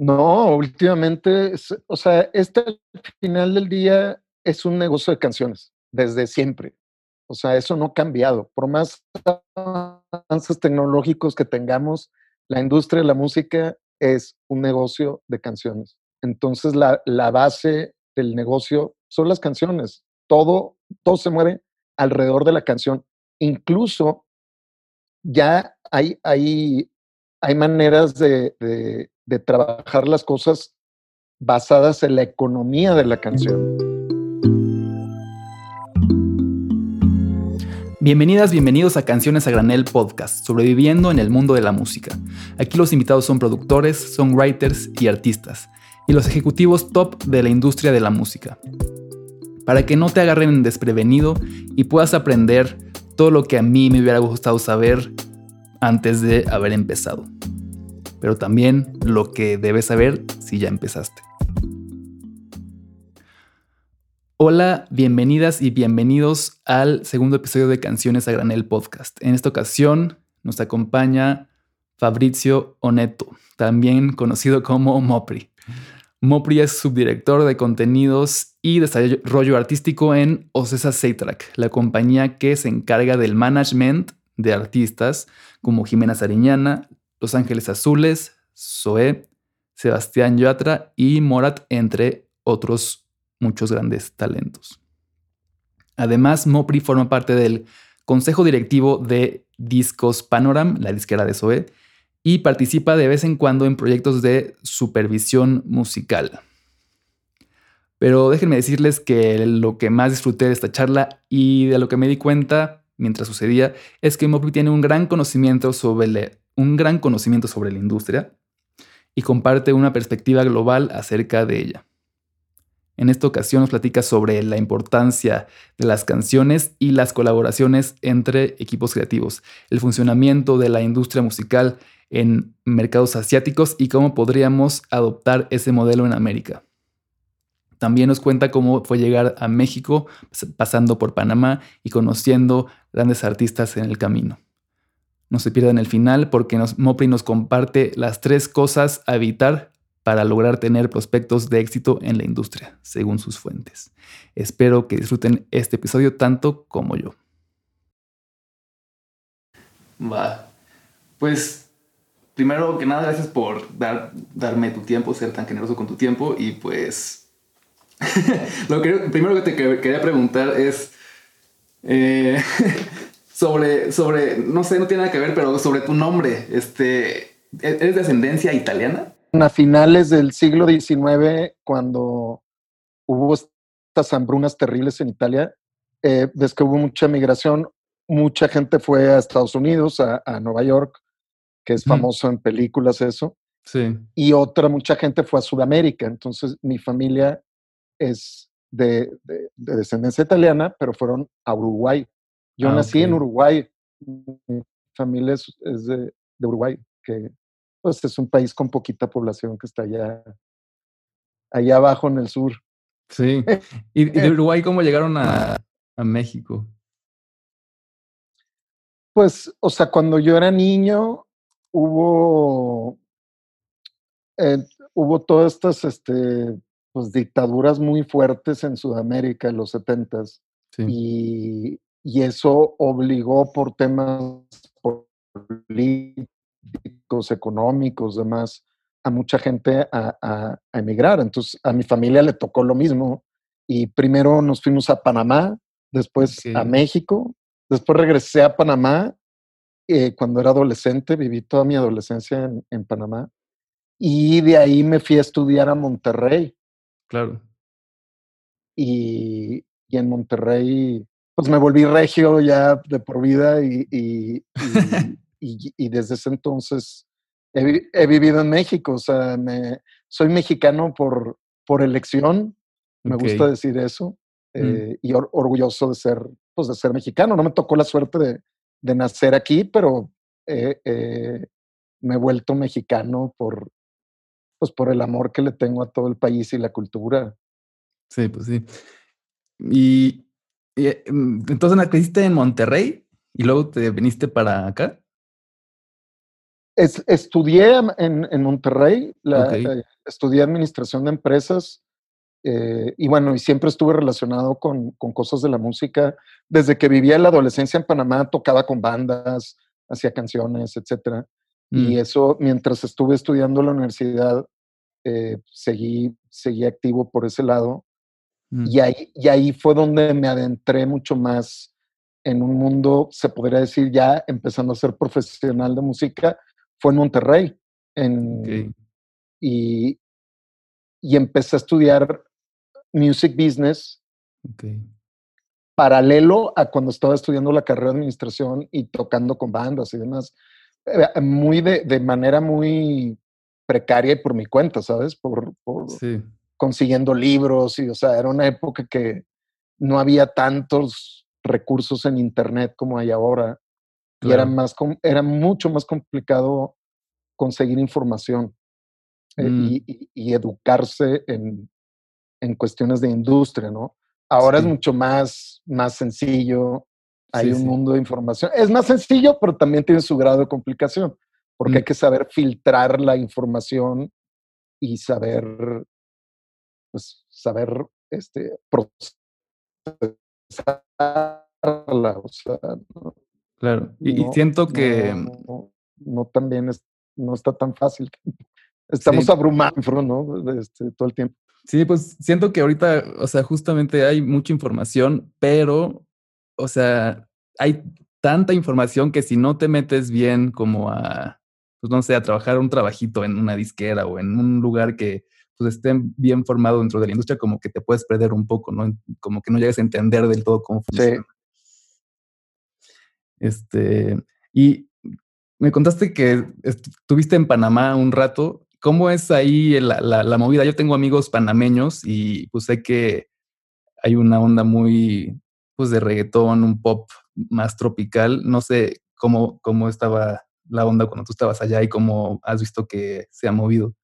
No, últimamente, o sea, este al final del día es un negocio de canciones, desde siempre. O sea, eso no ha cambiado. Por más avances tecnológicos que tengamos, la industria de la música es un negocio de canciones. Entonces, la, la base del negocio son las canciones. Todo, todo se mueve alrededor de la canción. Incluso ya hay, hay, hay maneras de trabajar las cosas basadas en la economía de la canción. Bienvenidas, bienvenidos a Canciones a Granel Podcast, sobreviviendo en el mundo de la música. Aquí los invitados son productores, songwriters y artistas, y los ejecutivos top de la industria de la música. Para que no te agarren desprevenido y puedas aprender todo lo que a mí me hubiera gustado saber antes de haber empezado pero también lo que debes saber si ya empezaste. Hola, bienvenidas y bienvenidos al segundo episodio de Canciones a Granel Podcast. En esta ocasión nos acompaña Fabrizio Oneto, también conocido como Mopri. Mopri es subdirector de contenidos y desarrollo artístico en Ocesa Seitrack, la compañía que se encarga del management de artistas como Jimena Sariñana, los Ángeles Azules, Zoé, Sebastián Yatra y Morat, entre otros muchos grandes talentos. Además, Mopri forma parte del consejo directivo de Discos Panoram, la disquera de Zoé, y participa de vez en cuando en proyectos de supervisión musical. Pero déjenme decirles que lo que más disfruté de esta charla y de lo que me di cuenta mientras sucedía es que Mopri tiene un gran conocimiento sobre, un gran conocimiento sobre la industria y comparte una perspectiva global acerca de ella. En esta ocasión nos platica sobre la importancia de las canciones y las colaboraciones entre equipos creativos, el funcionamiento de la industria musical en mercados asiáticos y cómo podríamos adoptar ese modelo en América. También nos cuenta cómo fue llegar a México pasando por Panamá y conociendo grandes artistas en el camino. No se pierdan el final porque nos, Mopri nos comparte las tres cosas a evitar para lograr tener prospectos de éxito en la industria, según sus fuentes. Espero que disfruten este episodio tanto como yo. Va. Pues, primero que nada, gracias por dar, darme tu tiempo, ser tan generoso con tu tiempo. Y pues, lo que, primero que te quería preguntar es, eh, sobre, sobre, no sé, no tiene nada que ver, pero sobre tu nombre. Este, ¿Eres de ascendencia italiana? A finales del siglo XIX, cuando hubo estas hambrunas terribles en Italia, eh, ves que hubo mucha migración, mucha gente fue a Estados Unidos, a, Nueva York, que es famoso en películas eso. Sí. Y otra, mucha gente fue a Sudamérica. Entonces, mi familia es de, de descendencia italiana, pero fueron a Uruguay. Yo ah, nací en Uruguay, mi familia es, de, Uruguay, que pues es un país con poquita población que está allá, allá abajo en el sur. Sí. ¿Y de Uruguay cómo llegaron a, a México? Pues, o sea, cuando yo era niño, hubo, eh, hubo todas estas este, pues, dictaduras muy fuertes en Sudamérica en los setentas. Sí. Y, y eso obligó por temas políticos, económicos, demás, a mucha gente a, emigrar. Entonces, a mi familia le tocó lo mismo. Y primero nos fuimos a Panamá, después a México, después regresé a Panamá. Eh, cuando era adolescente, viví toda mi adolescencia en, en Panamá. Y de ahí me fui a estudiar a Monterrey. Claro. Y, y en Monterrey pues me volví regio ya de por vida y, y, desde ese entonces he, vivido en México. O sea, me, soy mexicano por, por elección, me gusta decir eso, mm. eh, y orgulloso de ser, pues, de ser mexicano. No me tocó la suerte de, de nacer aquí, pero me he vuelto mexicano por, pues, por el amor que le tengo a todo el país y la cultura. Sí, pues sí. Y eh, mm, entonces naciste en Monterrey y luego te viniste para acá. estudié en, Monterrey, eh, estudié administración de empresas eh, y bueno, y siempre estuve relacionado con, cosas de la música. Desde que vivía en la adolescencia en Panamá, tocaba con bandas, hacía canciones, etc. Y mm. eso, mientras estuve estudiando en la universidad, eh, seguí, seguí activo por ese lado. Mm. Y, ahí, y ahí fue donde me adentré mucho más en un mundo, se podría decir ya empezando a ser profesional de música, fue en Monterrey. En, y, y empecé a estudiar music business. Paralelo a cuando estaba estudiando la carrera de administración y tocando con bandas y demás. Eh, muy de, de manera muy precaria y por mi cuenta, ¿sabes? Por, por consiguiendo libros y, o sea, era una época que no había tantos recursos en internet como hay ahora y era más era mucho más complicado conseguir información eh, mm. y, y, educarse en, en cuestiones de industria, ¿no? Ahora es mucho más, más sencillo, hay un mundo de información. Es más sencillo, pero también tiene su grado de complicación, porque hay mm. que saber filtrar la información y saber, pues, saber, este, procesarla, o sea, Claro, y, siento que... No, también es, no está tan fácil. Estamos abrumados, ¿no? Este, todo el tiempo. Sí, pues siento que ahorita, o sea, justamente hay mucha información, pero, o sea, hay tanta información que si no te metes bien como a, pues no sé, a trabajar un trabajito en una disquera o en un lugar que pues esté bien formado dentro de la industria, como que te puedes perder un poco, ¿no? Como que no llegues a entender del todo cómo funciona. Este, y me contaste que estuviste en Panamá un rato ¿Cómo es ahí la, la, movida? Yo tengo amigos panameños y pues sé que hay una onda muy pues de reggaetón, un pop más tropical. No sé cómo, cómo estaba la onda cuando tú estabas allá y cómo has visto que se ha movido.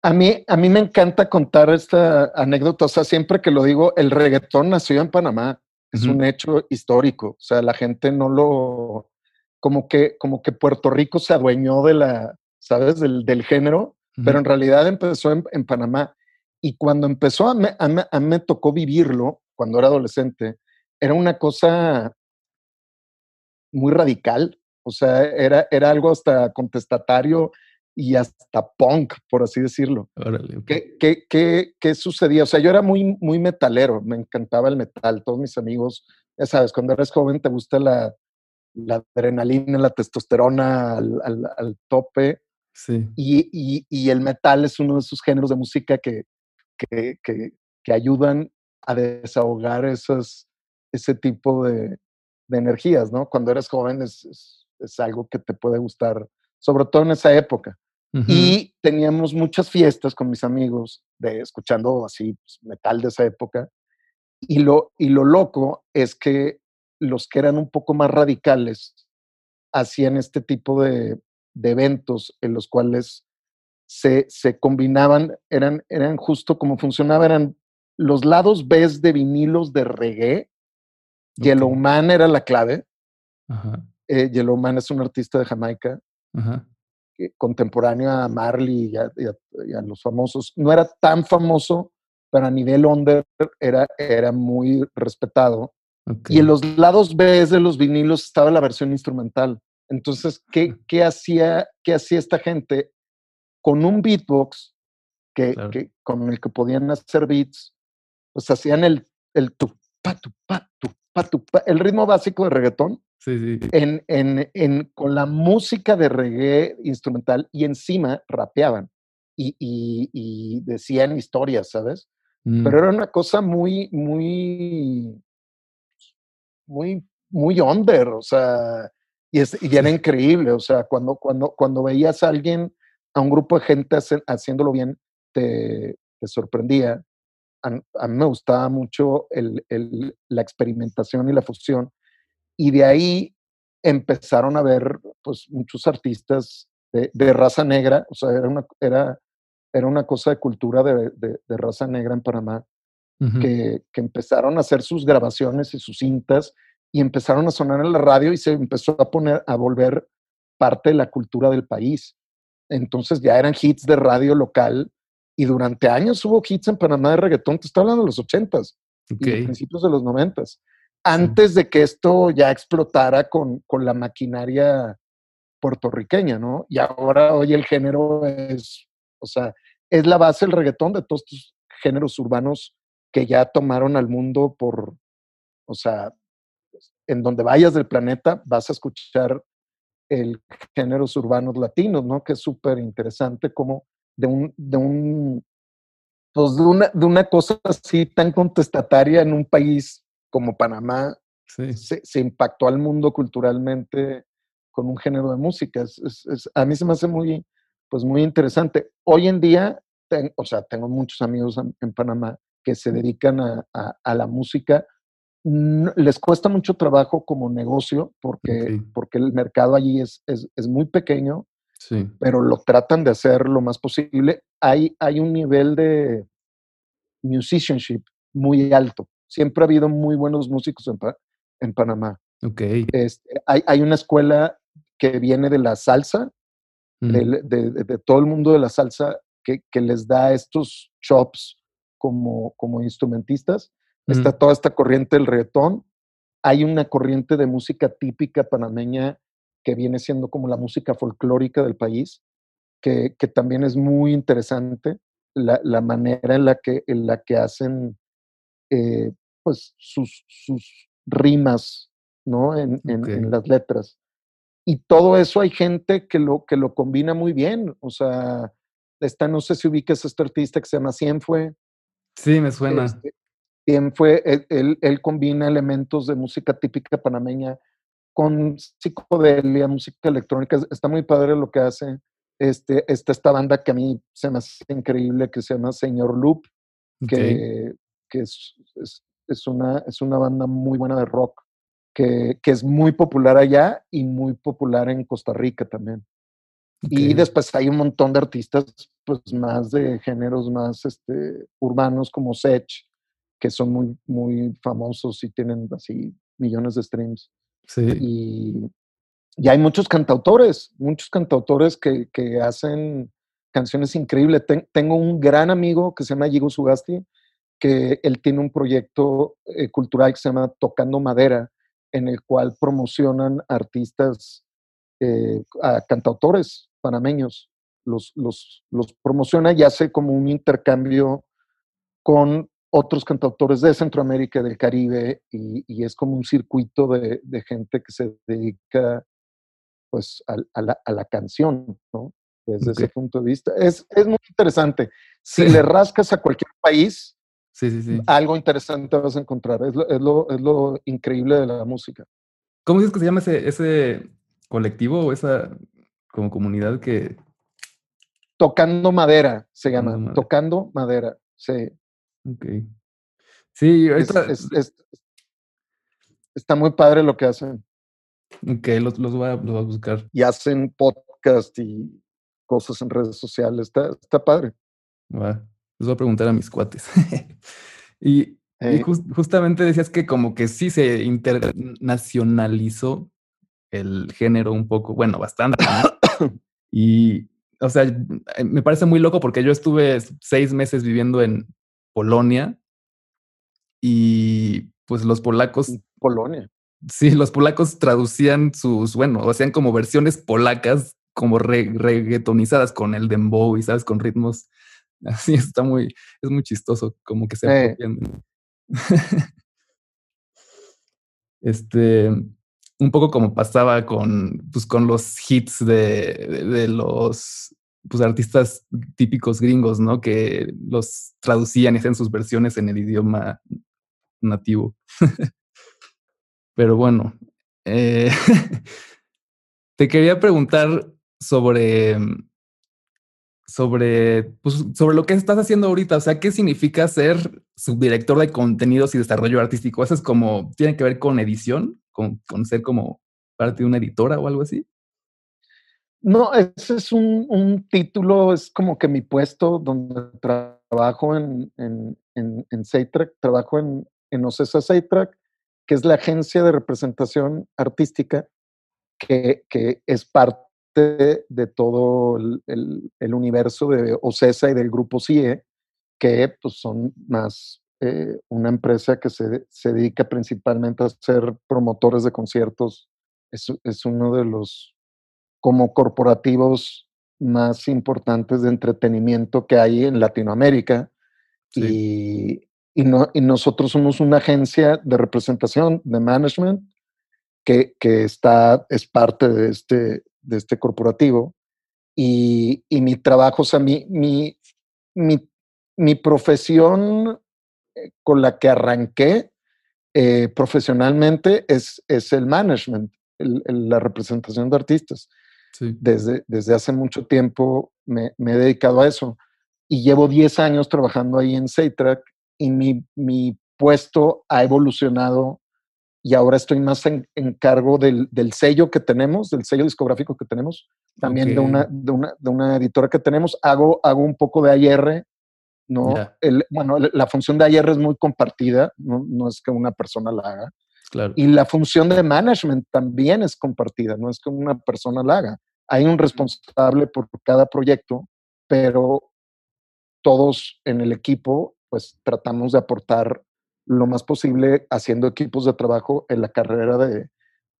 A mí, a mí me encanta contar esta anécdota. O sea, siempre que lo digo, el reggaetón nació en Panamá. Es un hecho histórico. O sea, la gente no lo. Como que, como que Puerto Rico se adueñó de la, ¿sabes? Del, del género, pero en realidad empezó en, en, Panamá. Y cuando empezó, a me, a, me, tocó vivirlo cuando era adolescente, era una cosa muy radical, o sea, era, era algo hasta contestatario y hasta punk, por así decirlo. ¿Qué, qué, qué, qué, sucedía? O sea, yo era muy, muy metalero, me encantaba el metal, todos mis amigos, ya sabes, cuando eres joven te gusta la, la adrenalina, la testosterona al, al, al tope. Y, y, el metal es uno de esos géneros de música que, que, que, ayudan a desahogar esas, ese tipo de, de, energías, ¿no? Cuando eres joven es, es, algo que te puede gustar, sobre todo en esa época. Y teníamos muchas fiestas con mis amigos, de, escuchando así pues, metal de esa época. Y lo, y lo loco es que los que eran un poco más radicales hacían este tipo de, de eventos en los cuales se, se, combinaban, eran, eran justo como funcionaba, eran los lados B de vinilos de reggae. Yellow Man era la clave. Ajá. Eh, Yellow Man es un artista de Jamaica, contemporáneo a Marley y a, los famosos. No era tan famoso, pero a nivel under era, era muy respetado. Y en los lados B de los vinilos estaba la versión instrumental. Entonces, ¿qué, qué, hacía, ¿qué hacía esta gente? Con un beatbox que, que, con el que podían hacer beats, pues hacían el, el tu, pa, tu, pa, tu, pa, tu, pa, el ritmo básico de reggaetón. Sí, sí. En, en, en, con la música de reggae instrumental y encima rapeaban y, y, y decían historias, ¿sabes? Mm. Pero era una cosa muy, muy, muy, muy under, o sea, y, es, y era increíble, o sea, cuando, cuando, cuando veías a alguien, a un grupo de gente haciéndolo bien, te, te sorprendía. A, mí me gustaba mucho el, el, la experimentación y la fusión. Y de ahí empezaron a ver pues, muchos artistas de, de raza negra, o sea, era una, era, era una cosa de cultura de, de, de raza negra en Panamá, que, que, empezaron a hacer sus grabaciones y sus cintas y empezaron a sonar en la radio y se empezó a poner, a volver parte de la cultura del país. Entonces ya eran hits de radio local y durante años hubo hits en Panamá de reggaetón, te estoy hablando de los ochentas y principios de los noventas, antes de que esto ya explotara con, con la maquinaria puertorriqueña, ¿no? Y ahora hoy el género es, o sea, es la base del reggaetón de todos estos géneros urbanos que ya tomaron al mundo por, o sea, en donde vayas del planeta vas a escuchar el géneros urbanos latinos, ¿no? Que es súper interesante como de un, de un, pues de una, de una cosa así tan contestataria en un país como Panamá, se, se, impactó al mundo culturalmente con un género de música. Es, es, a mí se me hace muy, pues muy interesante. Hoy en día, o sea, tengo muchos amigos en, Panamá que se dedican a, a, la música. les cuesta mucho trabajo como negocio porque, porque el mercado allí es, es, muy pequeño, sí. pero lo tratan de hacer lo más posible. Hay, hay un nivel de musicianship muy alto. Siempre ha habido muy buenos músicos en, en Panamá. Okay. Este, hay, hay, una escuela que viene de la salsa, de, todo el mundo de la salsa, que, les da estos chops como, como instrumentistas. Está toda esta corriente del reggaetón. Hay una corriente de música típica panameña que viene siendo como la música folclórica del país, que, también es muy interesante, la, manera en la que, en la que hacen eh, pues sus, sus rimas ¿no? en, en, las letras. Y todo eso hay gente que lo, que lo combina muy bien. O sea, está, no sé si ubiques a este artista que se llama Cienfue. Sí, me suena. Este, Cienfue, él, él, combina elementos de música típica panameña con psicodelia, música electrónica. Está muy padre lo que hace. Este, está esta banda que a mí se me hace increíble, que se llama Señor Loop, que, que es, es, es, una, es una banda muy buena de rock que, es muy popular allá y muy popular en Costa Rica también. Y después hay un montón de artistas, pues más de géneros más este, urbanos como Sech, que son muy, muy famosos y tienen así millones de streams. Y, hay muchos cantautores, muchos cantautores que, que hacen canciones increíbles. tengo un gran amigo que se llama Yigo Sugasti, que él tiene un proyecto eh, cultural que se llama Tocando Madera, en el cual promocionan artistas, eh, cantautores panameños, los, los, los promociona y hace como un intercambio con otros cantautores de Centroamérica, del Caribe, y, es como un circuito de, gente que se dedica pues a, la, canción, ¿no? Desde ese punto de vista. Es, muy interesante. Si le rascas a cualquier país, Sí, sí, sí. Algo interesante vas a encontrar. Es lo, es lo, es lo increíble de la música. ¿Cómo dices que se llama ese, ese colectivo o esa como comunidad que... Tocando madera se llama. Tocando madera, sí. Ok. Sí, está muy padre lo que hacen. Ok, los, los, voy a, los, voy a, buscar. Y hacen podcast y cosas en redes sociales. Está, está padre. Va. Les voy a preguntar a mis cuates. y, justamente decías que como que sí se internacionalizó el género un poco, bueno, bastante. y, o sea, eh, me parece muy loco porque yo estuve seis meses viviendo en Polonia y pues los polacos... Polonia. Sí, los polacos traducían sus, bueno, hacían como versiones polacas como reggaetonizadas con el dembow y, ¿sabes? Con ritmos Así está muy, es muy chistoso, como que se este, un poco como pasaba con, pues, con los hits de, de, los pues, artistas típicos gringos, ¿no? Que los traducían y hacían sus versiones en el idioma nativo. Pero bueno, eh, te quería preguntar sobre sobre, pues, sobre lo que estás haciendo ahorita. O sea, ¿qué significa ser subdirector de contenidos y desarrollo artístico? ¿Eso es como, tiene que ver con edición? ¿Con, con ser como parte de una editora o algo así? No, ese es un, un título, es como que mi puesto donde trabajo en, en, en, en trabajo en, en Ocesa Seitrack, que es la agencia de representación artística que, que es parte de todo el, universo de OCESA y del grupo CIE, que pues, son más eh, una empresa que se, se, dedica principalmente a ser promotores de conciertos. Es, es uno de los como corporativos más importantes de entretenimiento que hay en Latinoamérica. Y, y, no, y, nosotros somos una agencia de representación, de management, que, que, está, es parte de este, de este corporativo. Y, y mi trabajo, o sea, mi, mi, mi, mi profesión eh, con la que arranqué eh, profesionalmente es, es el management, la representación de artistas. Desde, desde hace mucho tiempo me, he dedicado a eso y llevo 10 años trabajando ahí en Saytrack y mi, mi, puesto ha evolucionado y ahora estoy más en, cargo del, del, sello que tenemos, del sello discográfico que tenemos, también de, una, de, una, de, una, editora que tenemos. Hago, hago un poco de AR, ¿no? El, bueno, la función de AR es muy compartida, no, no es que una persona la haga. Y la función de management también es compartida, no es que una persona la haga. Hay un responsable por cada proyecto, pero todos en el equipo pues tratamos de aportar lo más posible haciendo equipos de trabajo en la carrera de,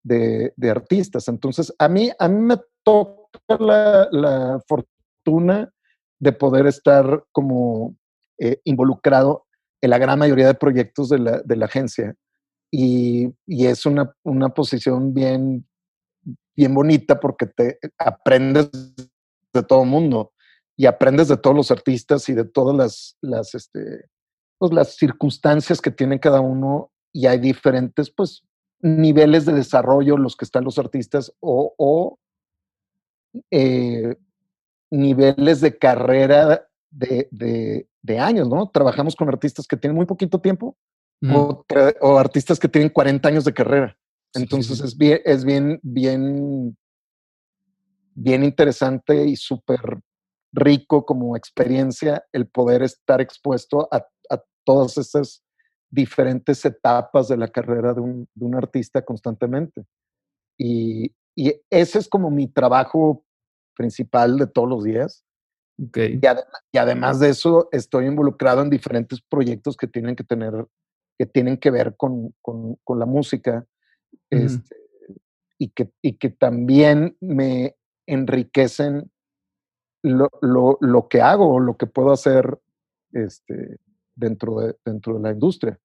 de, artistas. Entonces, a mí, a mí me toca la, la fortuna de poder estar como eh, involucrado en la gran mayoría de proyectos de la, de la agencia y, es una, una, posición bien, bien bonita porque te aprendes de todo el mundo y aprendes de todos los artistas y de todas las, las, este, pues las circunstancias que tiene cada uno y hay diferentes pues niveles de desarrollo los que están los artistas o, o eh, niveles de carrera de, de, de, años, ¿no? Trabajamos con artistas que tienen muy poquito tiempo o, artistas que tienen 40 años de carrera. Entonces es bien, es bien, bien, bien interesante y súper rico como experiencia el poder estar expuesto a, todas esas diferentes etapas de la carrera de un, de un artista constantemente. Y, y, ese es como mi trabajo principal de todos los días. Okay. Y, y, además de eso, estoy involucrado en diferentes proyectos que tienen que tener que tienen que ver con, con, la música este, y, que, y que también me enriquecen lo, lo, lo, que hago o lo que puedo hacer este, dentro, de, dentro de la industria.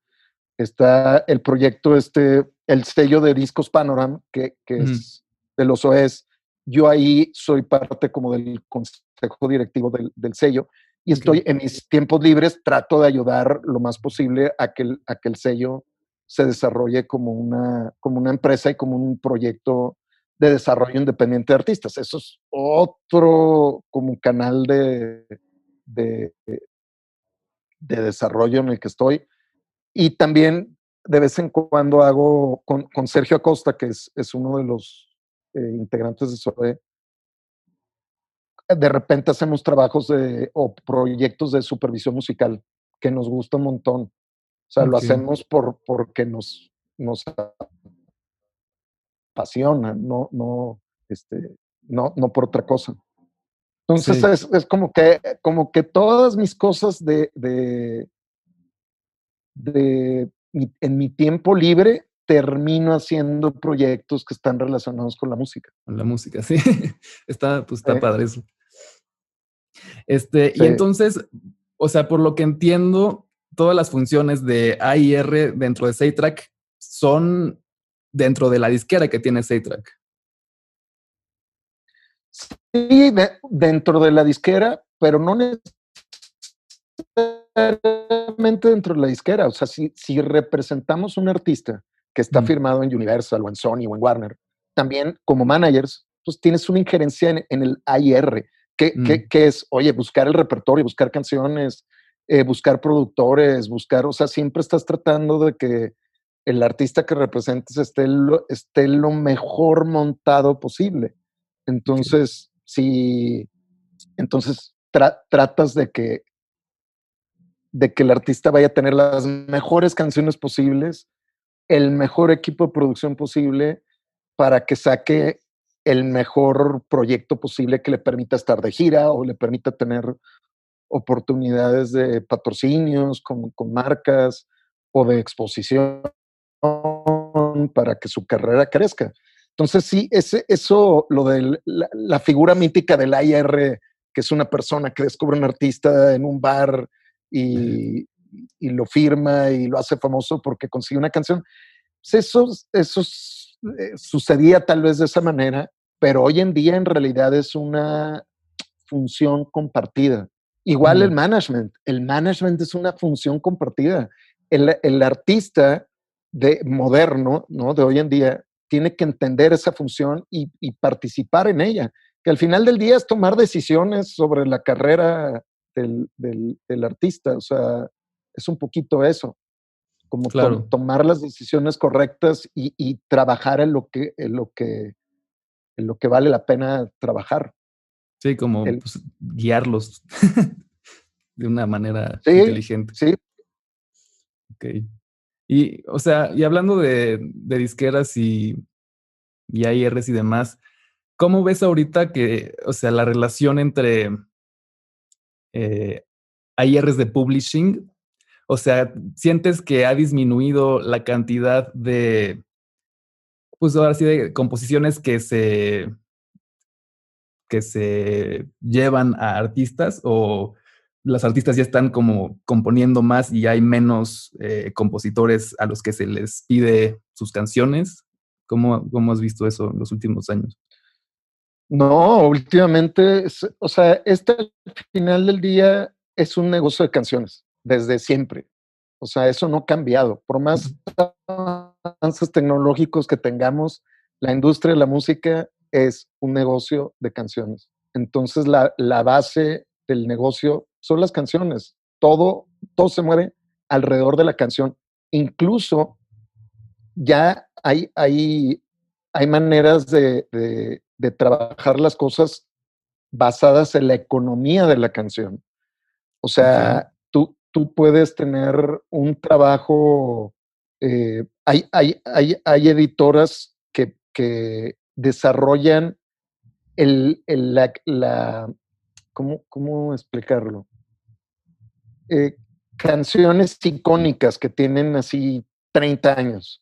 Está el proyecto, este, el sello de discos Panorama, que, que es de los OES. Yo ahí soy parte como del consejo directivo del, del sello y estoy en mis tiempos libres, trato de ayudar lo más posible a que el, a que el sello se desarrolle como una, como una empresa y como un proyecto de desarrollo independiente de artistas. Eso es otro como canal de, de, de desarrollo en el que estoy. Y también de vez en cuando hago con, con Sergio Acosta, que es, es uno de los eh, integrantes de SOE, de repente hacemos trabajos de, o proyectos de supervisión musical que nos gusta un montón. O sea, lo hacemos por, porque nos, nos apasiona, no, no, este, no, no por otra cosa. Entonces es, es, como que, como que todas mis cosas de, de, de en mi tiempo libre termino haciendo proyectos que están relacionados con la música. Con la música, sí. está, pues está padre eso. Este, y entonces, o sea, por lo que entiendo, todas las funciones de A y R dentro de SayTrack son dentro de la disquera que tiene SayTrack. Sí, dentro de la disquera, pero no necesariamente dentro de la disquera. O sea, si, si representamos un artista que está firmado en Universal o en Sony o en Warner, también como managers, pues tienes una injerencia en, en el AIR. Mm. ¿Qué, es? Oye, buscar el repertorio, buscar canciones, eh, buscar productores, buscar, o sea, siempre estás tratando de que el artista que representes esté lo, esté lo mejor montado posible. Entonces, si, entonces tratas de que, de que el artista vaya a tener las mejores canciones posibles, el mejor equipo de producción posible para que saque el mejor proyecto posible que le permita estar de gira o le permita tener oportunidades de patrocinios con, marcas o de exposición para que su carrera crezca. Entonces, sí, ese, eso, lo de la, figura mítica del AIR, que es una persona que descubre un artista en un bar y, y lo firma y lo hace famoso porque consigue una canción, pues eso, eso eh, sucedía tal vez de esa manera, pero hoy en día en realidad es una función compartida. Igual el management, el management es una función compartida. El, el, artista de moderno, ¿no? De hoy en día, tiene que entender esa función y, y, participar en ella. Que al final del día es tomar decisiones sobre la carrera del, del, del artista. O sea, es un poquito eso. Como tomar las decisiones correctas y, y, trabajar en lo que, en lo que en lo que vale la pena trabajar. Sí, como pues, guiarlos de una manera inteligente. Sí. Ok. Y, o sea, y hablando de, disqueras y, y AIRs y demás, ¿cómo ves ahorita que, o sea, la relación entre eh, AIRs de publishing? O sea, ¿sientes que ha disminuido la cantidad de pues ahora sí de composiciones que se que se llevan a artistas o las artistas ya están como componiendo más y hay menos eh, compositores a los que se les pide sus canciones. ¿Cómo, ¿Cómo, has visto eso en los últimos años? No, últimamente, o sea, este al final del día es un negocio de canciones, desde siempre. O sea, eso no ha cambiado. Por más avances tecnológicos que tengamos, la industria de la música es un negocio de canciones. Entonces, la, base del negocio son las canciones. Todo, todo se mueve alrededor de la canción. Incluso ya hay, hay, hay maneras de, trabajar las cosas basadas en la economía de la canción. O sea, tú puedes tener un trabajo, eh, hay, hay, hay, hay, editoras que, que desarrollan el, el la, ¿cómo, ¿cómo, explicarlo? Eh, canciones icónicas que tienen así 30 años,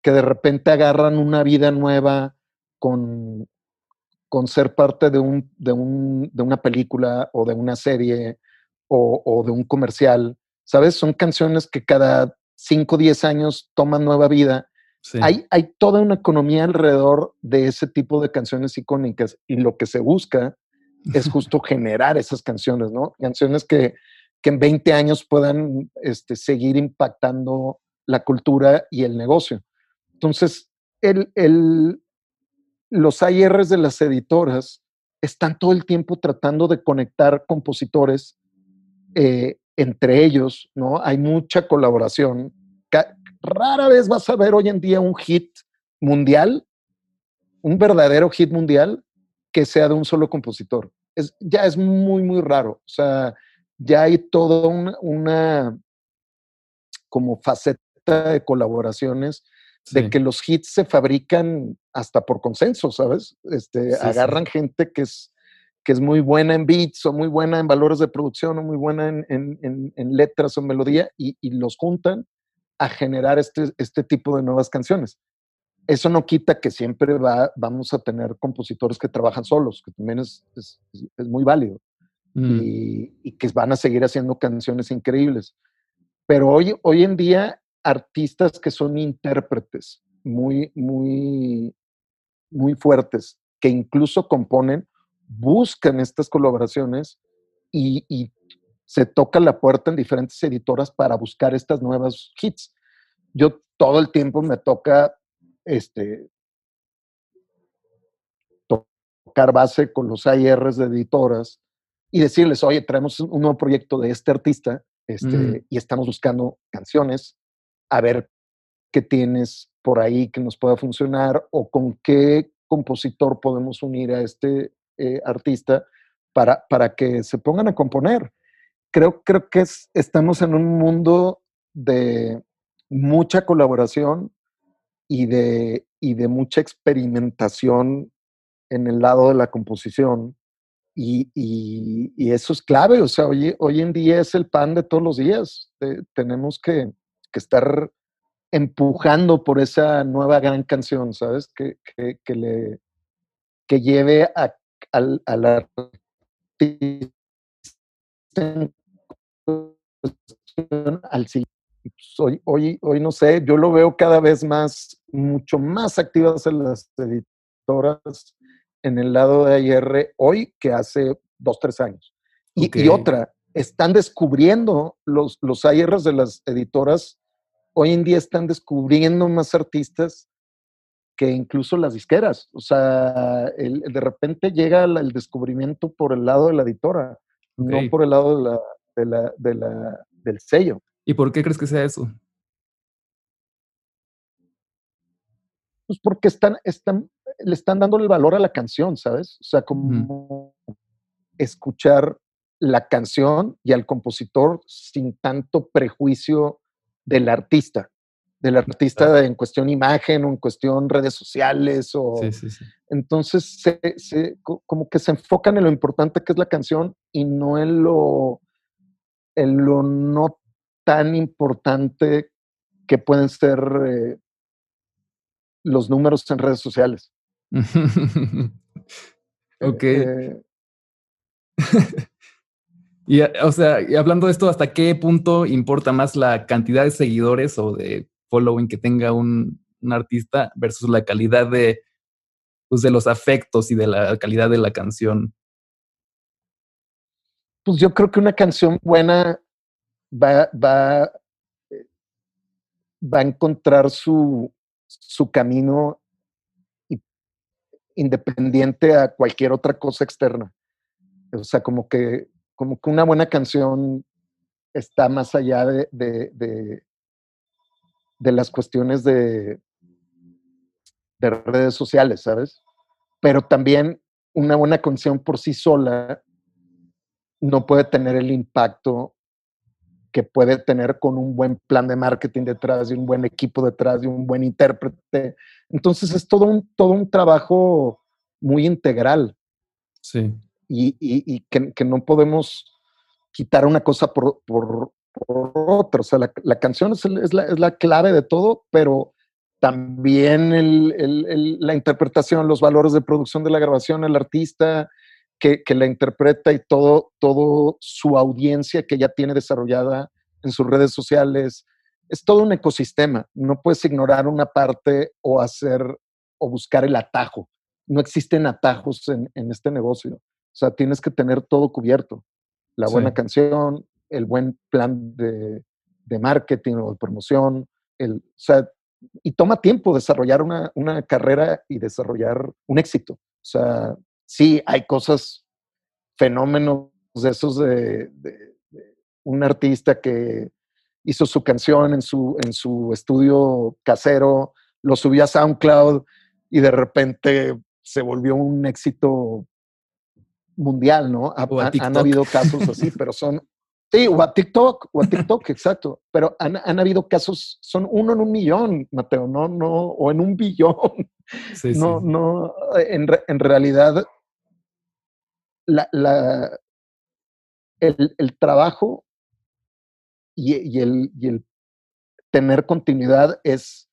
que de repente agarran una vida nueva con, con ser parte de, un, de, un, de una película o de una serie o, de un comercial, ¿sabes? Son canciones que cada 5 o 10 años toman nueva vida. Hay, hay toda una economía alrededor de ese tipo de canciones icónicas y lo que se busca es justo generar esas canciones, ¿no? Canciones que, que en 20 años puedan este, seguir impactando la cultura y el negocio. Entonces, el, el, los IRs de las editoras están todo el tiempo tratando de conectar compositores eh, entre ellos, ¿no? Hay mucha colaboración. Rara vez vas a ver hoy en día un hit mundial, un verdadero hit mundial que sea de un solo compositor. Es, ya es muy, muy raro. O sea, ya hay toda una, como faceta de colaboraciones de que los hits se fabrican hasta por consenso, ¿sabes? Este, agarran gente que es que es muy buena en beats o muy buena en valores de producción o muy buena en, letras o melodía y, los juntan a generar este, este tipo de nuevas canciones. Eso no quita que siempre va, vamos a tener compositores que trabajan solos, que también es, es, muy válido mm. y, que van a seguir haciendo canciones increíbles. Pero hoy, hoy en día, artistas que son intérpretes muy, muy, muy fuertes, que incluso componen, buscan estas colaboraciones y, se toca la puerta en diferentes editoras para buscar estas nuevas hits. Yo todo el tiempo me toca este, tocar base con los AIRs de editoras y decirles, oye, traemos un nuevo proyecto de este artista este, mm. y estamos buscando canciones, a ver qué tienes por ahí que nos pueda funcionar o con qué compositor podemos unir a este eh, artista para, para que se pongan a componer. Creo, creo que es, estamos en un mundo de mucha colaboración y de, y de mucha experimentación en el lado de la composición y, eso es clave, o sea, hoy, hoy en día es el pan de todos los días. tenemos que, estar empujando por esa nueva gran canción, ¿sabes? Que, que, le, que lleve a, al, al al siguiente. Pues, hoy, hoy, hoy no sé, yo lo veo cada vez más, mucho más activas en las editoras en el lado de AIR hoy que hace dos, tres años. Y, otra, están descubriendo los, los AIRs de las editoras, hoy en día están descubriendo más artistas que incluso las disqueras. O sea, de repente llega el, descubrimiento por el lado de la editora, no por el lado de la, de la, de la, del sello. ¿Y por qué crees que sea eso? Pues porque están, están, le están dando el valor a la canción, ¿sabes? O sea, como escuchar la canción y al compositor sin tanto prejuicio del artista, del artista en cuestión imagen o en cuestión redes sociales. O, sí, sí, sí. Entonces, como que se enfocan en lo importante que es la canción y no en lo, en lo no tan importante que pueden ser eh, los números en redes sociales. ok. Eh, y, o sea, y hablando de esto, ¿hasta qué punto importa más la cantidad de seguidores o de following que tenga un, artista versus la calidad de, pues, de los afectos y de la calidad de la canción? Pues yo creo que una canción buena va, va, va a encontrar su, su camino independiente a cualquier otra cosa externa. O sea, como que, como que una buena canción está más allá de, las cuestiones de, de redes sociales, ¿sabes? Pero también una buena canción por sí sola no puede tener el impacto que puede tener con un buen plan de marketing detrás, y un buen equipo detrás, y un buen intérprete. Entonces es todo un, todo un trabajo muy integral. Sí. Y, y, que, que, no podemos quitar una cosa por, por, por otra. O sea, la, la canción es, es, la, es, la, clave de todo, pero también el, el, la interpretación, los valores de producción de la grabación, el artista, que, la interpreta y todo, todo su audiencia que ya tiene desarrollada en sus redes sociales. Es todo un ecosistema. No puedes ignorar una parte o hacer o buscar el atajo. No existen atajos en, este negocio. O sea, tienes que tener todo cubierto. La buena canción, el buen plan de, marketing o de promoción. El, o sea, y toma tiempo desarrollar una, una carrera y desarrollar un éxito. O sea, sí hay cosas, fenómenos de esos de, un artista que hizo su canción en su, en su estudio casero, lo subió a SoundCloud y de repente se volvió un éxito mundial, ¿no? han habido casos así, pero son... Sí, o a TikTok, o a TikTok, exacto. Pero han, han, habido casos, son uno en un millón, Mateo, no, no, o en un billón. Sí, no, sí. no, en, en realidad la, el, trabajo y, el, el, tener continuidad es,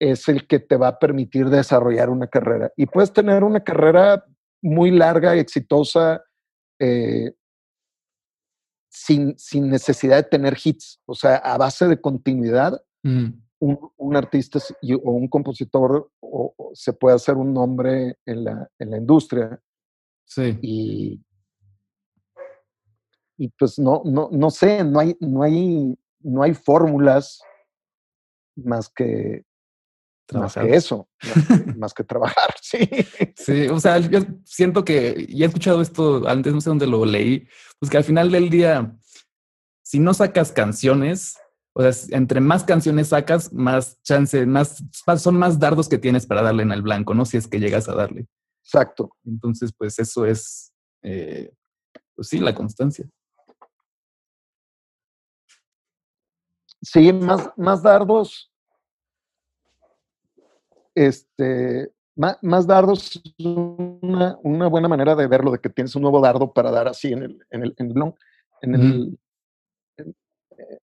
es el que te va a permitir desarrollar una carrera. Y puedes tener una carrera muy larga y exitosa eh, sin, necesidad de tener hits. O sea, a base de continuidad, mm. un, artista o un compositor se puede hacer un nombre en la, en la industria Sí. Y, y pues no, no, no sé, no hay, no hay, no hay fórmulas más que, más que eso, más que, trabajar, sí. Sí, o sea, yo siento que, y he escuchado esto antes, no sé dónde lo leí, pues que al final del día, si no sacas canciones, o sea, entre más canciones sacas, más chance, más, son más dardos que tienes para darle en el blanco, ¿no? Si es que llegas a darle. Exacto. Entonces, pues eso es, eh, pues sí, la constancia. Sí, más, más dardos. Este, más, dardos es una, buena manera de verlo, de que tienes un nuevo dardo para dar así en el, en el, en el, en el,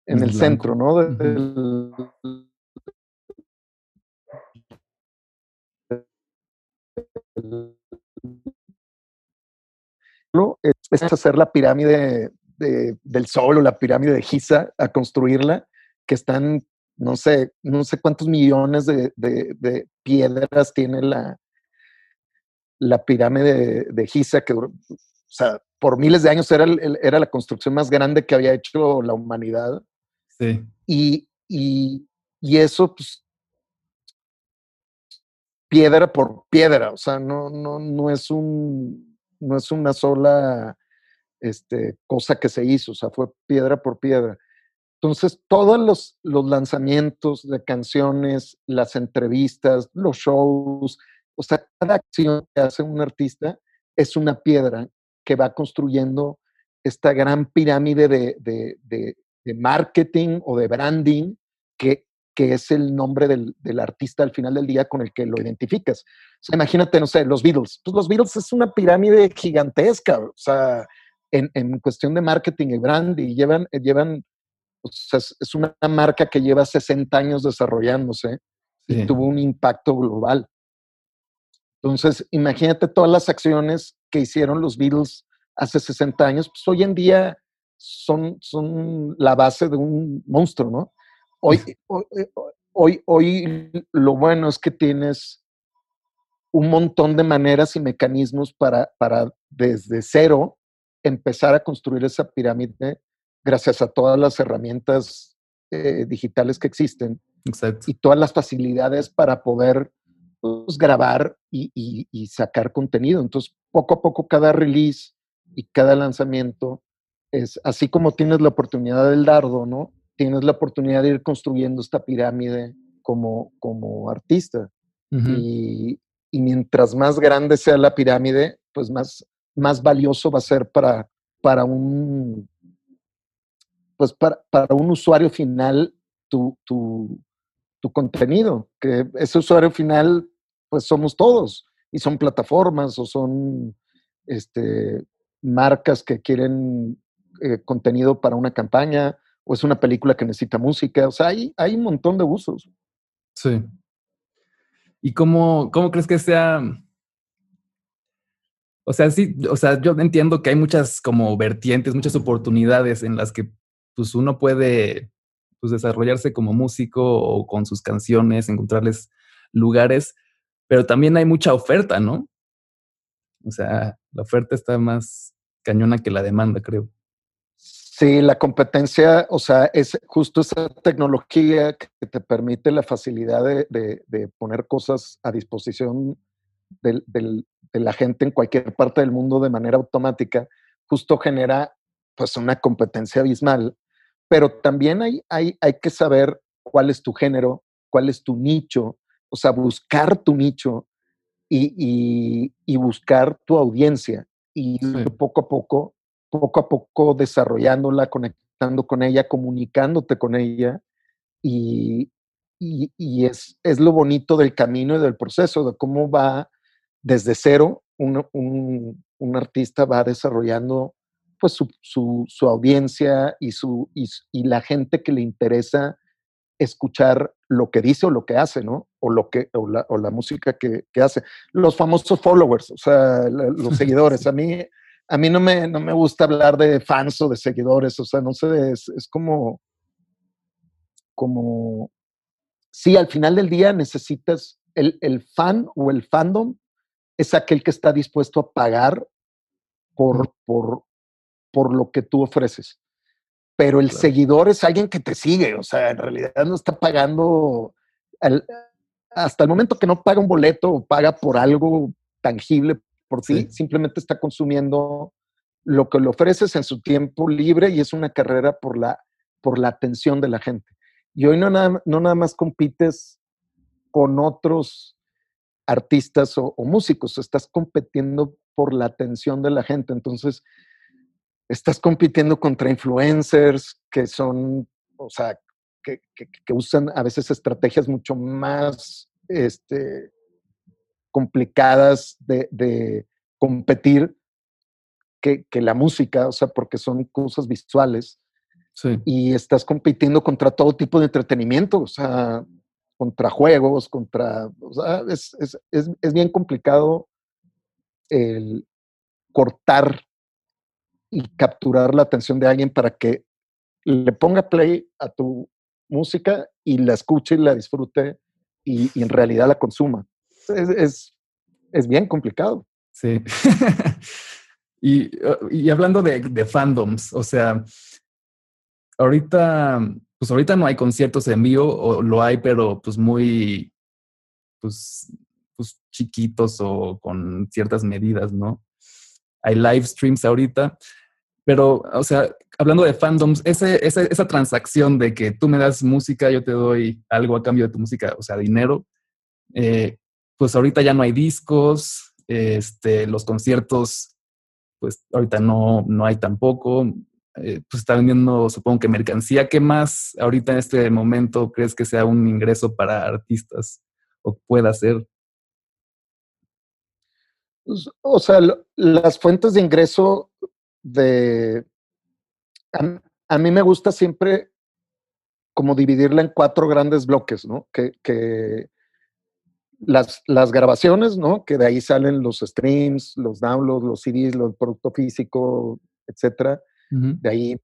en, el centro, ¿no? es, hacer la pirámide del Sol o la pirámide de Giza, a construirla, que están, no sé, no sé cuántos millones de, piedras tiene la, la pirámide de, Giza, que, o sea, por miles de años era, era la construcción más grande que había hecho la humanidad. Sí. Y, y, y eso, pues, piedra por piedra, o sea, no, no, no es un, no es una sola este, cosa que se hizo, o sea, fue piedra por piedra. Entonces, todos los, los lanzamientos de canciones, las entrevistas, los shows, o sea, cada acción que hace un artista es una piedra que va construyendo esta gran pirámide de, de, de, de marketing o de branding que, que es el nombre del, artista al final del día con el que lo identificas. O sea, imagínate, no sé, los Beatles. Pues los Beatles es una pirámide gigantesca, o sea, en, cuestión de marketing y branding. Llevan, llevan o sea, es una marca que lleva 60 años desarrollándose y tuvo un impacto global. Entonces, imagínate todas las acciones que hicieron los Beatles hace 60 años, pues hoy en día son, son la base de un monstruo, ¿no? Hoy, hoy, hoy, lo bueno es que tienes un montón de maneras y mecanismos para, para desde cero empezar a construir esa pirámide gracias a todas las herramientas eh, digitales que existen y todas las facilidades para poder pues, grabar y, y, sacar contenido. Entonces, poco a poco cada release y cada lanzamiento es así como tienes la oportunidad del dardo, ¿no? tienes la oportunidad de ir construyendo esta pirámide como, como artista. y, mientras más grande sea la pirámide, pues más, más valioso va a ser para, para un pues para, para un usuario final tu, tu, contenido, que ese usuario final pues somos todos y son plataformas o son este, marcas que quieren eh, contenido para una campaña o es una película que necesita música. O sea, hay, hay un montón de usos. Sí. ¿Y cómo, cómo crees que sea? O sea, sí, o sea, yo entiendo que hay muchas como vertientes, muchas oportunidades en las que pues uno puede pues, desarrollarse como músico o con sus canciones, encontrarles lugares, pero también hay mucha oferta, ¿no? O sea, la oferta está más cañona que la demanda, creo. Sí, la competencia, o sea, es justo esa tecnología que te permite la facilidad de, poner cosas a disposición de la gente en cualquier parte del mundo de manera automática, justo genera pues una competencia abismal, pero también hay, hay, hay que saber cuál es tu género, cuál es tu nicho, o sea, buscar tu nicho y, buscar tu audiencia y poco a poco poco a poco desarrollándola, conectando con ella, comunicándote con ella. Y, y, es, es, lo bonito del camino y del proceso, de cómo va desde cero un, un, artista va desarrollando pues su, su, su audiencia y, su, y, la gente que le interesa escuchar lo que dice o lo que hace, ¿no? O, lo que, o, la, o la música que, que, hace. Los famosos followers, o sea, los seguidores. A mí, a mí no me, no me gusta hablar de fans o de seguidores, o sea, no sé, es, es como, como, sí, al final del día necesitas, el, el, fan o el fandom es aquel que está dispuesto a pagar por, por, por lo que tú ofreces. Pero el seguidor es alguien que te sigue, o sea, en realidad no está pagando, hasta el momento que no paga un boleto o paga por algo tangible por ti, simplemente está consumiendo lo que le ofreces en su tiempo libre y es una carrera por la, por la atención de la gente. Y hoy no nada, no nada más compites con otros artistas o, músicos, estás compitiendo por la atención de la gente. Entonces, estás compitiendo contra influencers que son, o sea, que, que, que usan a veces estrategias mucho más este, complicadas de, competir que, la música, o sea, porque son cosas visuales. Y estás compitiendo contra todo tipo de entretenimiento, o sea, contra juegos, contra, o sea, es, es, es, es bien complicado el cortar y capturar la atención de alguien para que le ponga play a tu música y la escuche y la disfrute y, en realidad la consuma. Es, es, bien complicado. Sí. y, y, hablando de, de, fandoms, o sea, ahorita, pues ahorita no hay conciertos en vivo, o lo hay, pero pues muy, pues, pues chiquitos o con ciertas medidas, ¿no? Hay live streams ahorita, pero, o sea, hablando de fandoms, ese, esa transacción de que tú me das música, yo te doy algo a cambio de tu música, o sea, dinero, eh, pues ahorita ya no hay discos, este, los conciertos, pues ahorita no, no hay tampoco. Eh, pues está vendiendo, supongo que mercancía. ¿Qué más ahorita en este momento crees que sea un ingreso para artistas o pueda ser? Pues, o sea, las fuentes de ingreso de... A, mí me gusta siempre como dividirla en cuatro grandes bloques, ¿no? Que, las, las, grabaciones, ¿no? Que de ahí salen los streams, los downloads, los CDs, los producto físico, etcétera. De ahí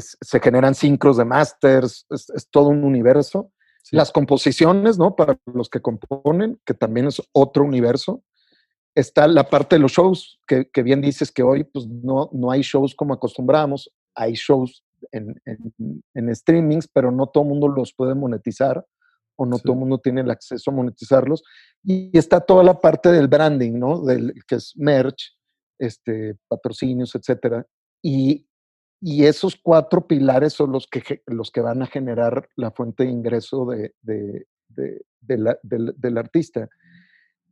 se generan sincros de masters, es, todo un universo. Las composiciones, ¿no? Para los que componen, que también es otro universo está la parte de los shows, que, bien dices que hoy pues, no, no hay shows como acostumbramos, hay shows en, en, streamings, pero no todo el mundo los puede monetizar o no todo el mundo tiene el acceso a monetizarlos. Y está toda la parte del branding, ¿no? Del, que es merch, este, patrocinios, etcétera. Y, y esos cuatro pilares son los que, los que van a generar la fuente de ingreso de, de, de la, del artista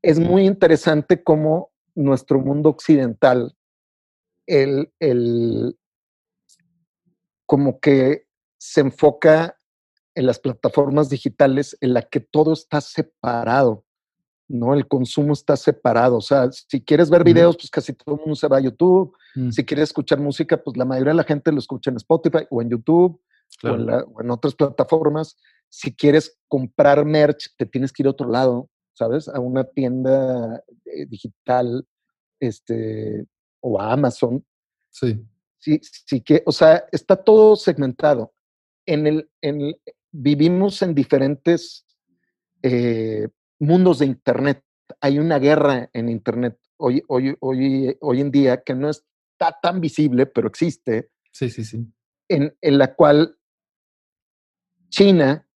es muy interesante cómo nuestro mundo occidental, el, como que se enfoca en las plataformas digitales en la que todo está separado, ¿no? El consumo está separado. O sea, si quieres ver videos, pues casi todo el mundo se va a YouTube. Mm. Si quieres escuchar música, pues la mayoría de la gente lo escucha en Spotify o en YouTube o, en o, en otras plataformas. Si quieres comprar merch, te tienes que ir a otro lado. ¿Sabes? A una tienda eh, digital, este, o a Amazon. Sí. Sí, sí que, o sea, está todo segmentado. En el, en vivimos en diferentes eh, mundos de Internet. Hay una guerra en Internet hoy, hoy, hoy, hoy en día que no está tan visible, pero existe. Sí, sí, sí. En, en la cual China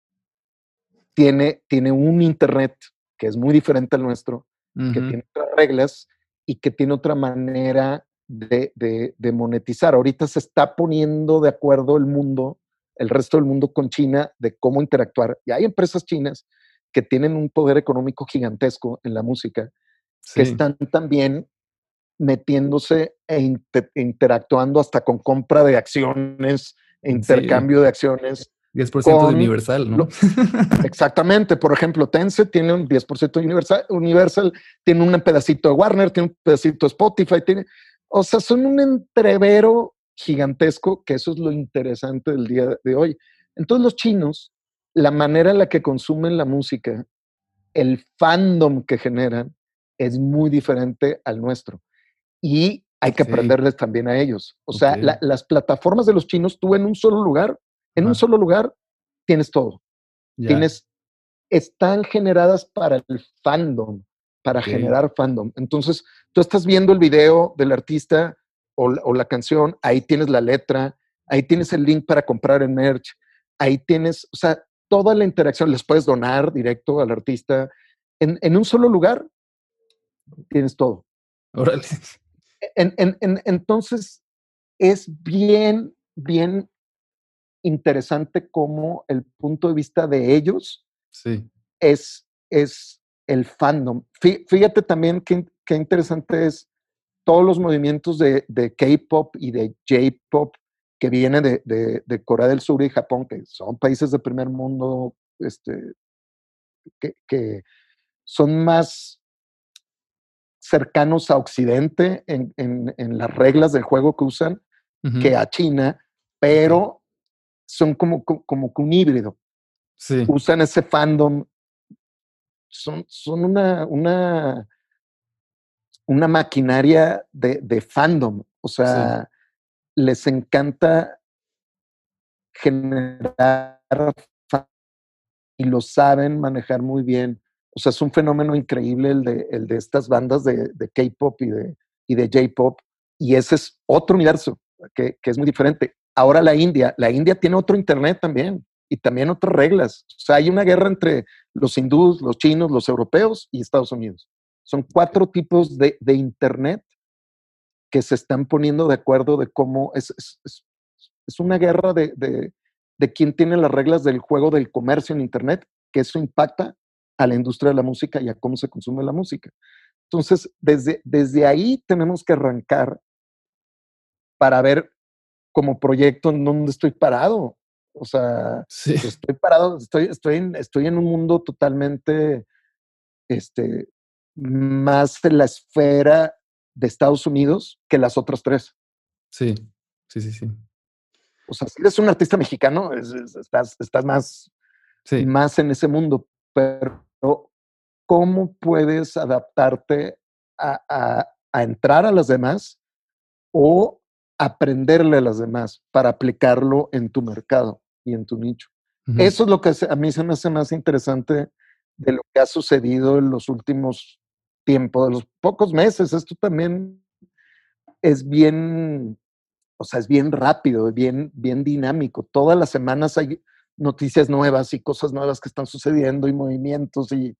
tiene, tiene un Internet que es muy diferente al nuestro, que tiene otras reglas y que tiene otra manera de, de, monetizar. Ahorita se está poniendo de acuerdo el mundo, el resto del mundo con China, de cómo interactuar. Y hay empresas chinas que tienen un poder económico gigantesco en la música, que están también metiéndose e interactuando hasta con compra de acciones, intercambio de acciones 10% de Universal, ¿no? exactamente. Por ejemplo, Tencent tiene un 10% de Universal, Universal tiene un pedacito de Warner, tiene un pedacito de Spotify, tiene, o sea, son un entrevero gigantesco, que eso es lo interesante del día de hoy. Entonces los chinos, la manera en la que consumen la música, el fandom que generan, es muy diferente al nuestro. Y hay que aprenderles también a ellos. O sea, las plataformas de los chinos, tú en un solo lugar en un solo lugar tienes todo. Tienes, están generadas para el fandom, para generar fandom. Entonces, tú estás viendo el video del artista o, la canción, ahí tienes la letra, ahí tienes el link para comprar el merch, ahí tienes, o sea, toda la interacción, les puedes donar directo al artista. En, en un solo lugar tienes todo. Órale. entonces, es bien, bien interesante cómo el punto de vista de ellos sí. es, es el fandom. Fíjate también qué, qué interesante es todos los movimientos de, de K-pop y de J-pop que vienen de, de, de, Corea del Sur y Japón, que son países de primer mundo, este, que, que son más cercanos a Occidente en, las reglas del juego que usan que a China, pero son como, como, un híbrido. Usan ese fandom. Son, son una, una, una maquinaria de, fandom. O sea, les encanta generar y lo saben manejar muy bien. O sea, es un fenómeno increíble el de, el de estas bandas de, de K-pop y de, y de J-pop. Y ese es otro universo que, es muy diferente. Ahora la India, la India tiene otro Internet también y también otras reglas. O sea, hay una guerra entre los hindús, los chinos, los europeos y Estados Unidos. Son cuatro tipos de, Internet que se están poniendo de acuerdo de cómo es, es, es una guerra de, de, de quién tiene las reglas del juego del comercio en Internet, que eso impacta a la industria de la música y a cómo se consume la música. Entonces, desde, desde ahí tenemos que arrancar para ver como proyecto en dónde estoy parado. O sea, estoy parado, estoy, estoy, en, estoy en un mundo totalmente este, más en la esfera de Estados Unidos que las otras tres. Sí, sí, sí, sí. O sea, si eres un artista mexicano, estás, estás más, más en ese mundo, pero ¿cómo puedes adaptarte a, entrar a las demás o aprenderle a las demás para aplicarlo en tu mercado y en tu nicho? Eso es lo que a mí se me hace más interesante de lo que ha sucedido en los últimos tiempos, de los pocos meses. Esto también es bien o sea, es bien rápido, bien, bien dinámico. Todas las semanas hay noticias nuevas y cosas nuevas que están sucediendo y movimientos y,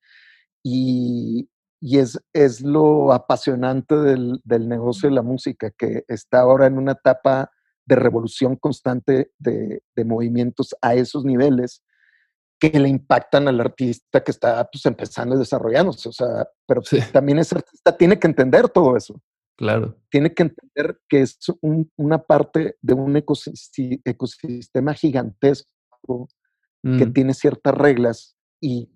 y, es, es, lo apasionante del, del, negocio de la música, que está ahora en una etapa de revolución constante de, de movimientos a esos niveles que le impactan al artista que está pues, empezando y desarrollándose. O sea, pero también ese artista tiene que entender todo eso. Claro. Tiene que entender que es una parte de un ecosistema gigantesco que mm. tiene ciertas reglas y,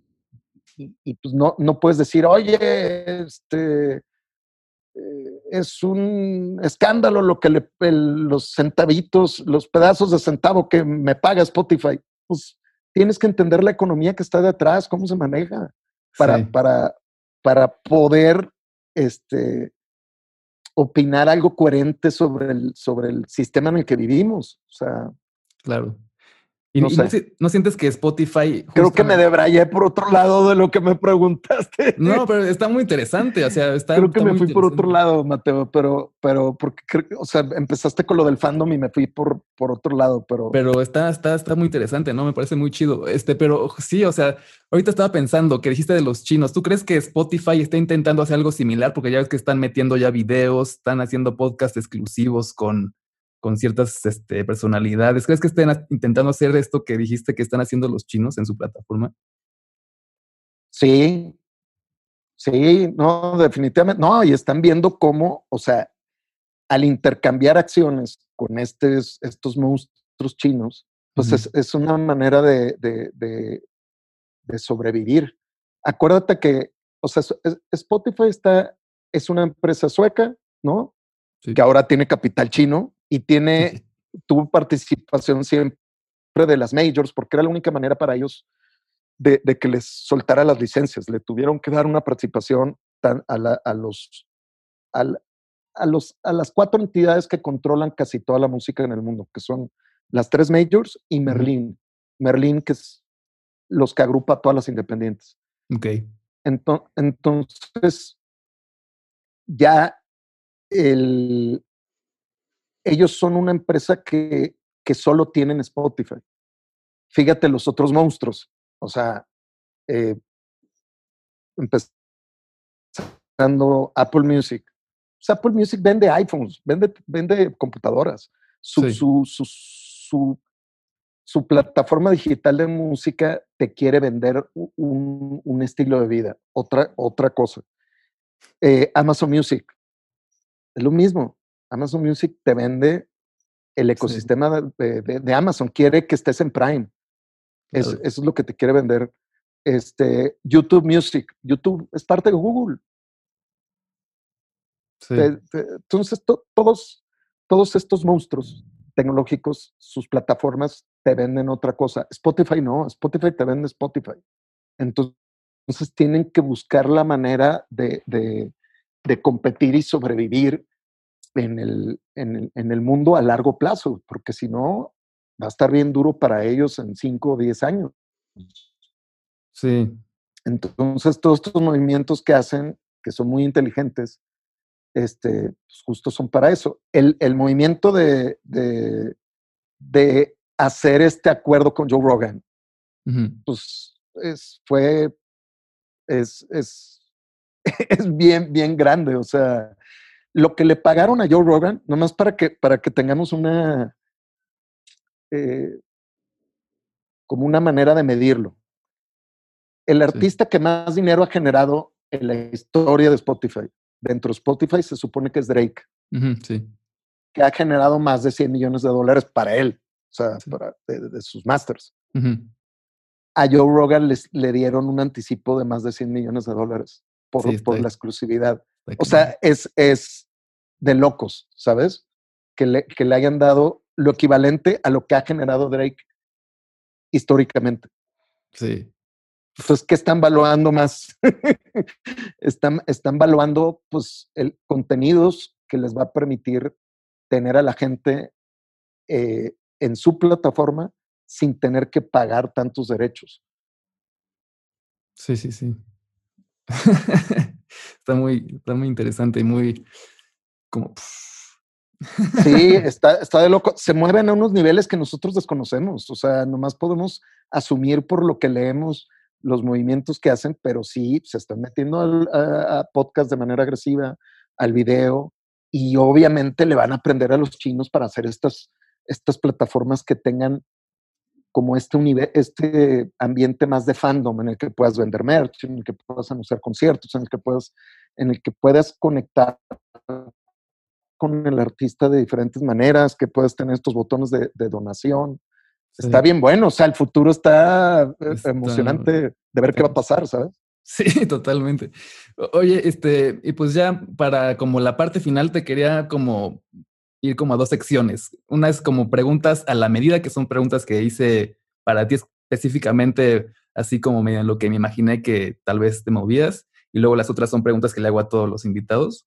y, pues no, no puedes decir, oye, este, eh, es un escándalo lo que le, los centavitos, los pedazos de centavo que me paga Spotify. Pues tienes que entender la economía que está detrás, cómo se maneja, para, para, para poder este, opinar algo coherente sobre el, sobre el sistema en el que vivimos. O sea. Claro. ¿Y no, no, sientes que Spotify... Creo que me debrayé por otro lado de lo que me preguntaste. No, pero está muy interesante, o sea, está... Creo que me fui por otro lado, Mateo, pero, pero porque, o sea, empezaste con lo del fandom y me fui por, por otro lado, pero... Pero está, está, está muy interesante, ¿no? Me parece muy chido. Este, pero sí, o sea, ahorita estaba pensando que dijiste de los chinos. ¿Tú crees que Spotify está intentando hacer algo similar? Porque ya ves que están metiendo ya videos, están haciendo podcasts exclusivos con con ciertas este, personalidades. ¿Crees que estén intentando hacer esto que dijiste que están haciendo los chinos en su plataforma? Sí, sí, no, definitivamente, no, y están viendo cómo, o sea, al intercambiar acciones con estos, estos monstruos chinos, pues es, una manera de, de, sobrevivir. Acuérdate que, o sea, Spotify está, es una empresa sueca, ¿no? Que ahora tiene capital chino, y tiene, tuvo participación siempre de las majors, porque era la única manera para ellos de, que les soltara las licencias. Le tuvieron que dar una participación tan a, los, a, los, a las cuatro entidades que controlan casi toda la música en el mundo, que son las tres majors y Merlin. Merlin, que es los que agrupa todas las independientes. Ok. entonces, ya el, ellos son una empresa que, que solo tienen Spotify. Fíjate los otros monstruos. O sea, eh, empezando Apple Music. Apple Music vende iPhones, vende, vende computadoras. Su, su, su, su, plataforma digital de música te quiere vender un, un estilo de vida, otra, otra cosa. Eh, Amazon Music, es lo mismo. Amazon Music te vende el ecosistema de, Amazon, quiere que estés en Prime. eso es lo que te quiere vender. Este, YouTube Music, YouTube es parte de Google. entonces, todos, todos estos monstruos tecnológicos, sus plataformas te venden otra cosa. Spotify no, Spotify te vende Spotify. Entonces, tienen que buscar la manera de, de, competir y sobrevivir en el, en, el, en el, mundo a largo plazo, porque si no, va a estar bien duro para ellos en 5 o 10 años. Sí. Entonces, todos estos movimientos que hacen, que son muy inteligentes, este, pues, justo son para eso. El, el movimiento de, de, de, hacer este acuerdo con Joe Rogan, pues es, fue, es, es, es bien, bien grande. O sea, lo que le pagaron a Joe Rogan, nomás para que, para que tengamos una, eh, como una manera de medirlo el artista que más dinero ha generado en la historia de Spotify. Dentro de Spotify se supone que es Drake. sí. Que ha generado más de 100 millones de dólares para él, o sea, de, sus masters. A Joe Rogan les, le dieron un anticipo de más de 100 millones de dólares por, por la exclusividad. O sea, es, es de locos, ¿sabes? Que le, que le hayan dado lo equivalente a lo que ha generado Drake históricamente. Sí. Entonces, ¿qué están valuando más? están, están valuando pues, el, contenidos que les va a permitir tener a la gente eh, en su plataforma sin tener que pagar tantos derechos. Sí, sí, sí. está, muy, está muy interesante y muy como... Sí, está, está de loco. Se mueven a unos niveles que nosotros desconocemos. O sea, nomás podemos asumir por lo que leemos los movimientos que hacen, pero sí se están metiendo a, podcast de manera agresiva, al video, y obviamente le van a aprender a los chinos para hacer estas, estas plataformas que tengan como este, este ambiente más de fandom en el que puedas vender merch, en el que puedas anunciar conciertos, en el que puedas, en el que puedas conectar con el artista de diferentes maneras, que puedas tener estos botones de donación. Está bien bueno, o sea, el futuro está, eh, emocionante de ver qué va a pasar, ¿sabes? Sí, totalmente. Oye, este, y pues ya para como la parte final te quería como ir como a dos secciones. Una es como preguntas a la medida, que son preguntas que hice para ti específicamente, así como en lo que me imaginé que tal vez te movías. Y luego las otras son preguntas que le hago a todos los invitados.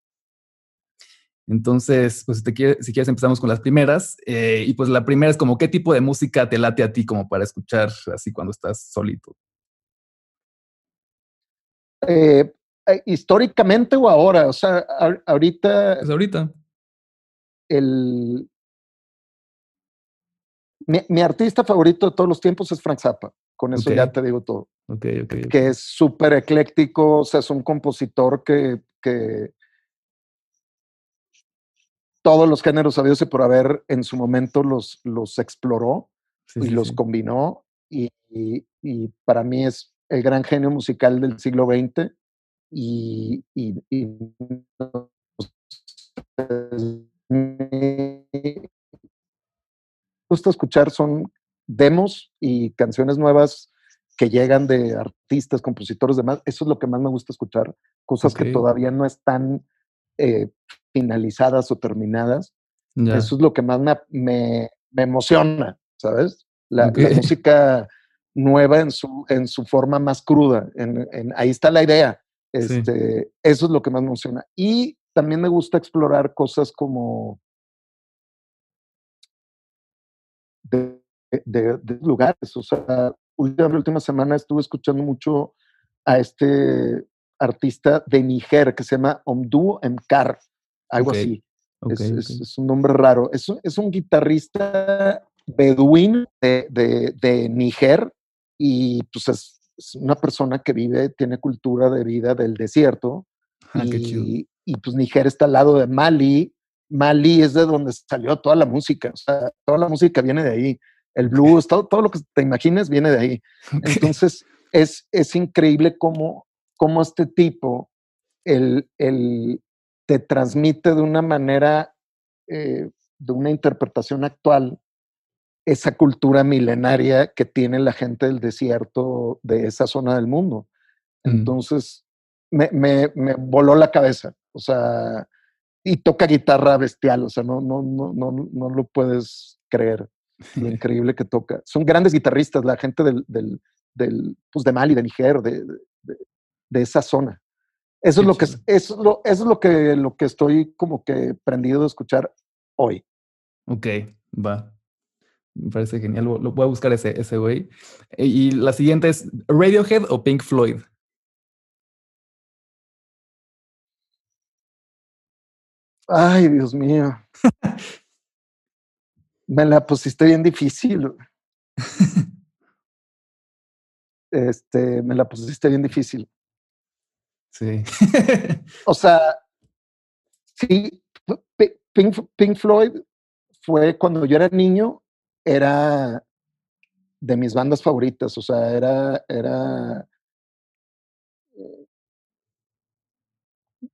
Entonces, pues si, te si quieres empezamos con las primeras. Eh, y pues la primera es como, ¿qué tipo de música te late a ti como para escuchar así cuando estás solito? Eh, eh, históricamente o ahora, o sea, ahorita. Pues ahorita. El. Mi, artista favorito de todos los tiempos es Frank Zappa. Con eso ya te digo todo. Okay, okay, que es súper ecléctico, o sea, es un compositor que, que todos los géneros sabidos y por haber en su momento los, los exploró y los combinó. Y, para mí es el gran genio musical del siglo XX. Y, me gusta escuchar son demos y canciones nuevas que llegan de artistas, compositores, demás. Eso es lo que más me gusta escuchar. Cosas que todavía no están eh, finalizadas o terminadas. Eso es lo que más me, emociona, ¿sabes? La, música nueva en su, en su forma más cruda. En, ahí está la idea. Este, Eso es lo que más me emociona. Y también me gusta explorar cosas como de, lugares. O sea, última, última semana estuve escuchando mucho a este artista de Niger que se llama Omdu Mkar algo así. es, un nombre raro. Es, es un guitarrista beduín de, de, Niger y pues es, una persona que vive, tiene cultura de vida del desierto. Ah, y, y, pues Niger está al lado de Mali. Mali es de donde salió toda la música. O sea, toda la música viene de ahí. El blues, todo, todo lo que te imagines viene de ahí. Entonces, es, es increíble cómo, cómo este tipo, el, el, te transmite de una manera, eh, de una interpretación actual, esa cultura milenaria que tiene la gente del desierto de esa zona del mundo. Mm. Entonces, me, me, voló la cabeza. O sea, y toca guitarra bestial, o sea, no, no, no, no, no lo puedes creer lo increíble que toca. Son grandes guitarristas, la gente del, del, del pues de Mali, de Niger, de, de, de esa zona. Eso es lo que eso es lo, eso es lo que lo que estoy como que prendido de escuchar hoy. Ok, va. Me parece genial. Lo, voy a buscar ese, ese güey. Y la siguiente es Radiohead o Pink Floyd. Ay, Dios mío. Me la pusiste bien difícil. este, me la pusiste bien difícil. Sí. o sea, sí, Pink, Floyd fue cuando yo era niño, era de mis bandas favoritas, o sea, era, era,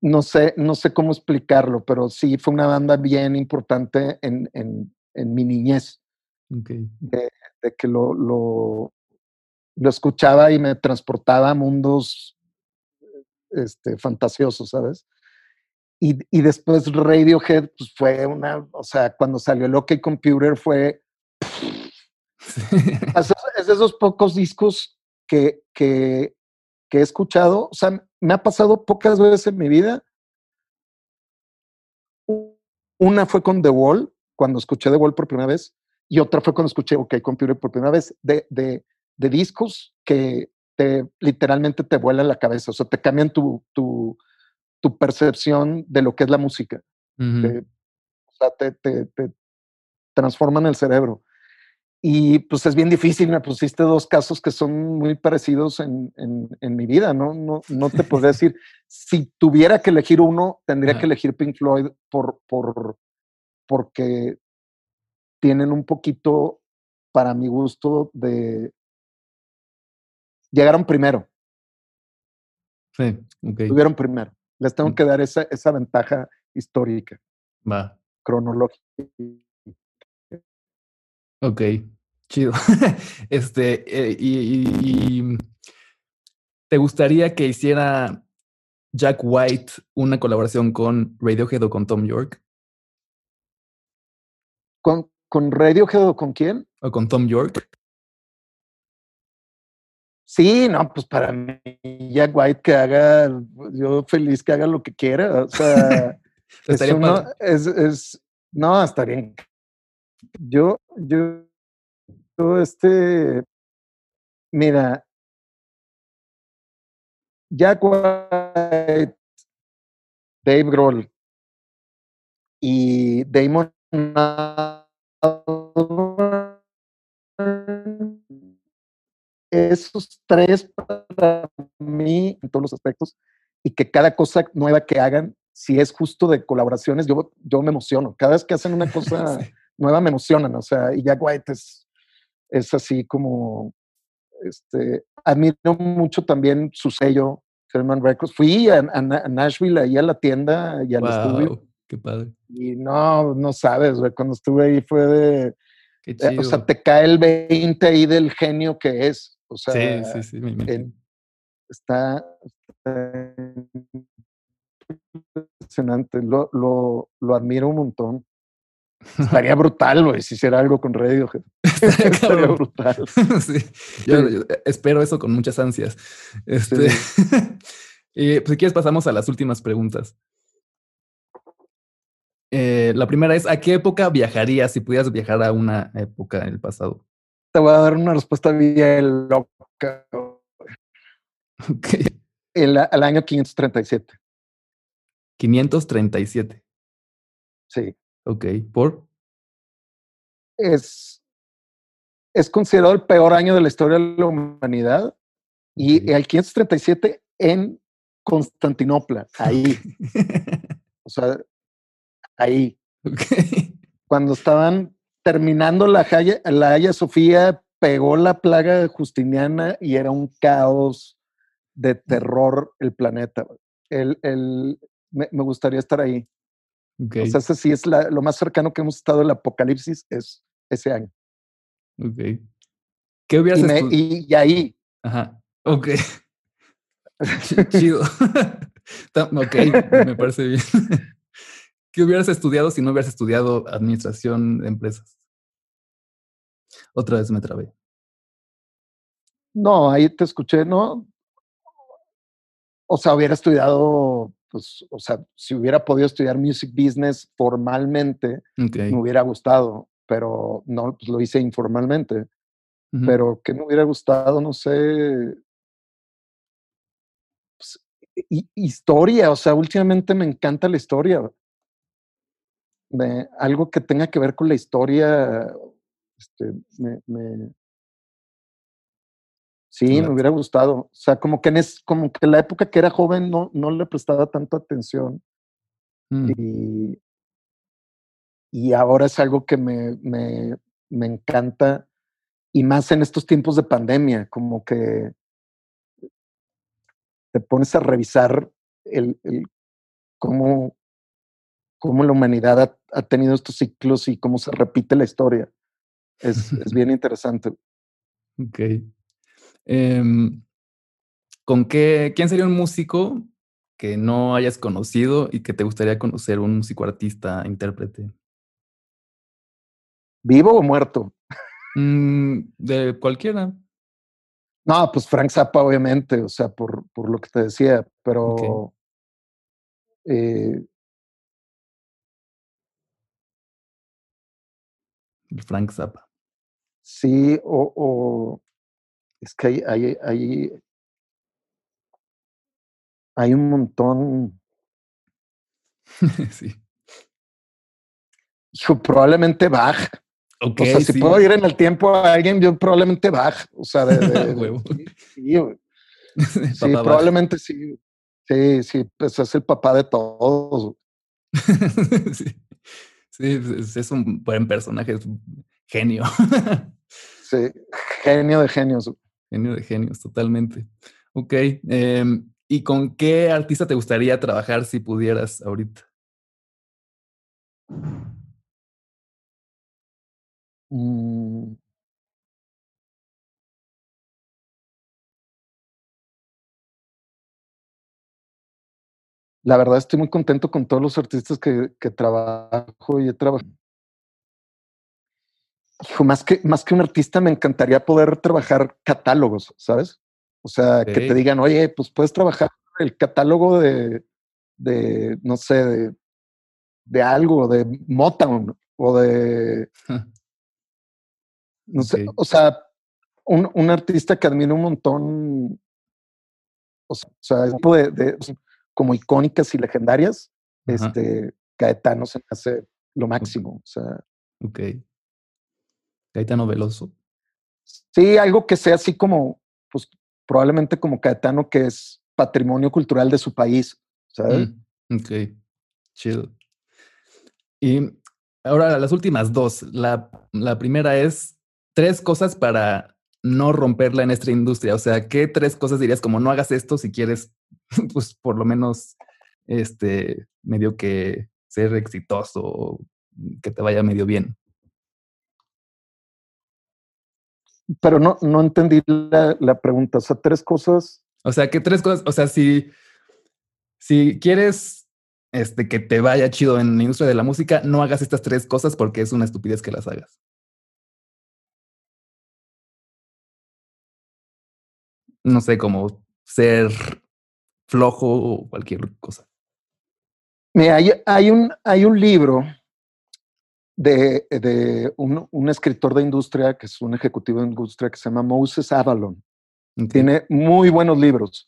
no sé, no sé cómo explicarlo, pero sí fue una banda bien importante en, en, mi niñez. De, que lo, lo, lo, escuchaba y me transportaba a mundos este, fantasiosos, ¿sabes? Y, y, después Radiohead, pues fue una, o sea, cuando salió el OK Computer fue... es de esos pocos discos que, que, que he escuchado, o sea, me ha pasado pocas veces en mi vida. Una fue con The Wall, cuando escuché The Wall por primera vez, y otra fue cuando escuché OK Computer por primera vez, de, de, de discos que te literalmente te vuelan la cabeza, o sea, te cambian tu, tu, tu percepción de lo que es la música. te, o sea, te, te, te, transforman el cerebro. Y pues es bien difícil, me pusiste dos casos que son muy parecidos en, en, en mi vida, ¿no? No, no te podría decir, si tuviera que elegir uno, tendría que elegir Pink Floyd por, por, porque tienen un poquito, para mi gusto, de, llegaron primero. Sí, ok. Tuvieron primero. Les tengo mm. que dar esa, esa ventaja histórica. Va. Cronológica. Ok, chido. este, eh, y, ¿te gustaría que hiciera Jack White una colaboración con Radiohead o con Tom York? ¿Con, con Radiohead o con quién? O con Tom York. Sí, no, pues para mí Jack White que haga, yo feliz que haga lo que quiera, o sea, es, uno, es, es, no, está bien. Yo, yo, yo, este, mira, Jack White, Dave Grohl y Damon esos tres para mí en todos los aspectos y que cada cosa nueva que hagan, si es justo de colaboraciones, yo, yo me emociono. Cada vez que hacen una cosa nueva me emocionan. O sea, y Jack White es, es así como, este, admiro mucho también su sello, Herman Records. Fui a, Nashville, ahí a la tienda y al estudio. Qué padre. Y no, no sabes, cuando estuve ahí fue de... Eh, o sea, te cae el 20 ahí del genio que es. O sea, sí, sí, sí, me está, impresionante. Lo, lo, lo, admiro un montón. Estaría brutal, güey, si hiciera algo con Radiohead. Estaría brutal. sí. Yo, espero eso con muchas ansias. Este, y pues si quieres pasamos a las últimas preguntas. Eh, la primera es, ¿a qué época viajarías si pudieras viajar a una época en el pasado? Te voy a dar una respuesta bien loca. El, año 537. 537. Sí. Ok. ¿Por? Es, es considerado el peor año de la historia de la humanidad. Y el 537 en Constantinopla, ahí. o sea, ahí. Okay. Cuando estaban terminando la Haya, la Haya Sofía, pegó la plaga justiniana y era un caos de terror el planeta. El, el, me, gustaría estar ahí. Okay. O sea, ese sí es la, lo más cercano que hemos estado del apocalipsis es ese año. Ok. ¿Qué hubieras y, y, ahí. Ajá. Ok. Chido. ok, me parece bien. ¿Qué hubieras estudiado si no hubieras estudiado administración de empresas? Otra vez me trabé. No, ahí te escuché, ¿no? O sea, hubiera estudiado, pues, o sea, si hubiera podido estudiar music business formalmente, me hubiera gustado, pero no, pues lo hice informalmente. Pero que me hubiera gustado, no sé, pues, historia, o sea, últimamente me encanta la historia. Algo que tenga que ver con la historia, este, me, Sí, me hubiera gustado. O sea, como que en es, como que la época que era joven no, no le prestaba tanta atención. Mm. Y, y ahora es algo que me, me, me, encanta. Y más en estos tiempos de pandemia, como que te pones a revisar el, el cómo, cómo la humanidad ha, ha, tenido estos ciclos y cómo se repite la historia. Es, es bien interesante. Ok. Em, ¿Con qué, quién sería un músico que no hayas conocido y que te gustaría conocer, un músico artista, intérprete? ¿Vivo o muerto? Mm, de cualquiera. No, pues Frank Zappa, obviamente, o sea, por, por lo que te decía, pero. Eh Frank Zappa. Sí, o, o, es que hay, hay, hay, hay un montón. sí. Hijo, probablemente Bach. Okay, o sea, si puedo ir en el tiempo a alguien, yo probablemente Bach. O sea, de, de, sí, sí, probablemente sí. Sí, sí, pues es el papá de todos. sí. Sí, es un buen personaje, es un genio. sí, genio de genios. Genio de genios, totalmente. Ok. Em, ¿Y con qué artista te gustaría trabajar si pudieras ahorita? Mm. La verdad estoy muy contento con todos los artistas que, que trabajo y he trabajado hijo, más que, más que un artista, me encantaría poder trabajar catálogos, ¿sabes? O sea, que te digan, oye, pues puedes trabajar el catálogo de, de no sé, de, de algo, de Motown o de. No sé, o sea, un, un, artista que admiro un montón, o sea, es de, de, como icónicas y legendarias, este, Caetano se hace lo máximo, o sea. Ok. Caetano Veloso. Sí, algo que sea así como, pues probablemente como Caetano, que es patrimonio cultural de su país, ¿sabes? Mm, ok, chido. Y ahora las últimas dos. La, la primera es tres cosas para no romperla en esta industria. O sea, ¿qué tres cosas dirías como no hagas esto si quieres, pues por lo menos, este, medio que ser exitoso que te vaya medio bien? pero no, no entendí la, pregunta. O sea, tres cosas. O sea, ¿qué tres cosas? O sea, si, si quieres este, que te vaya chido en la industria de la música, no hagas estas tres cosas porque es una estupidez que las hagas. No sé, como ser flojo o cualquier cosa. Mira, hay, hay, un, hay un libro de, de un, un, escritor de industria, que es un ejecutivo de industria, que se llama Moses Avalon. Tiene muy buenos libros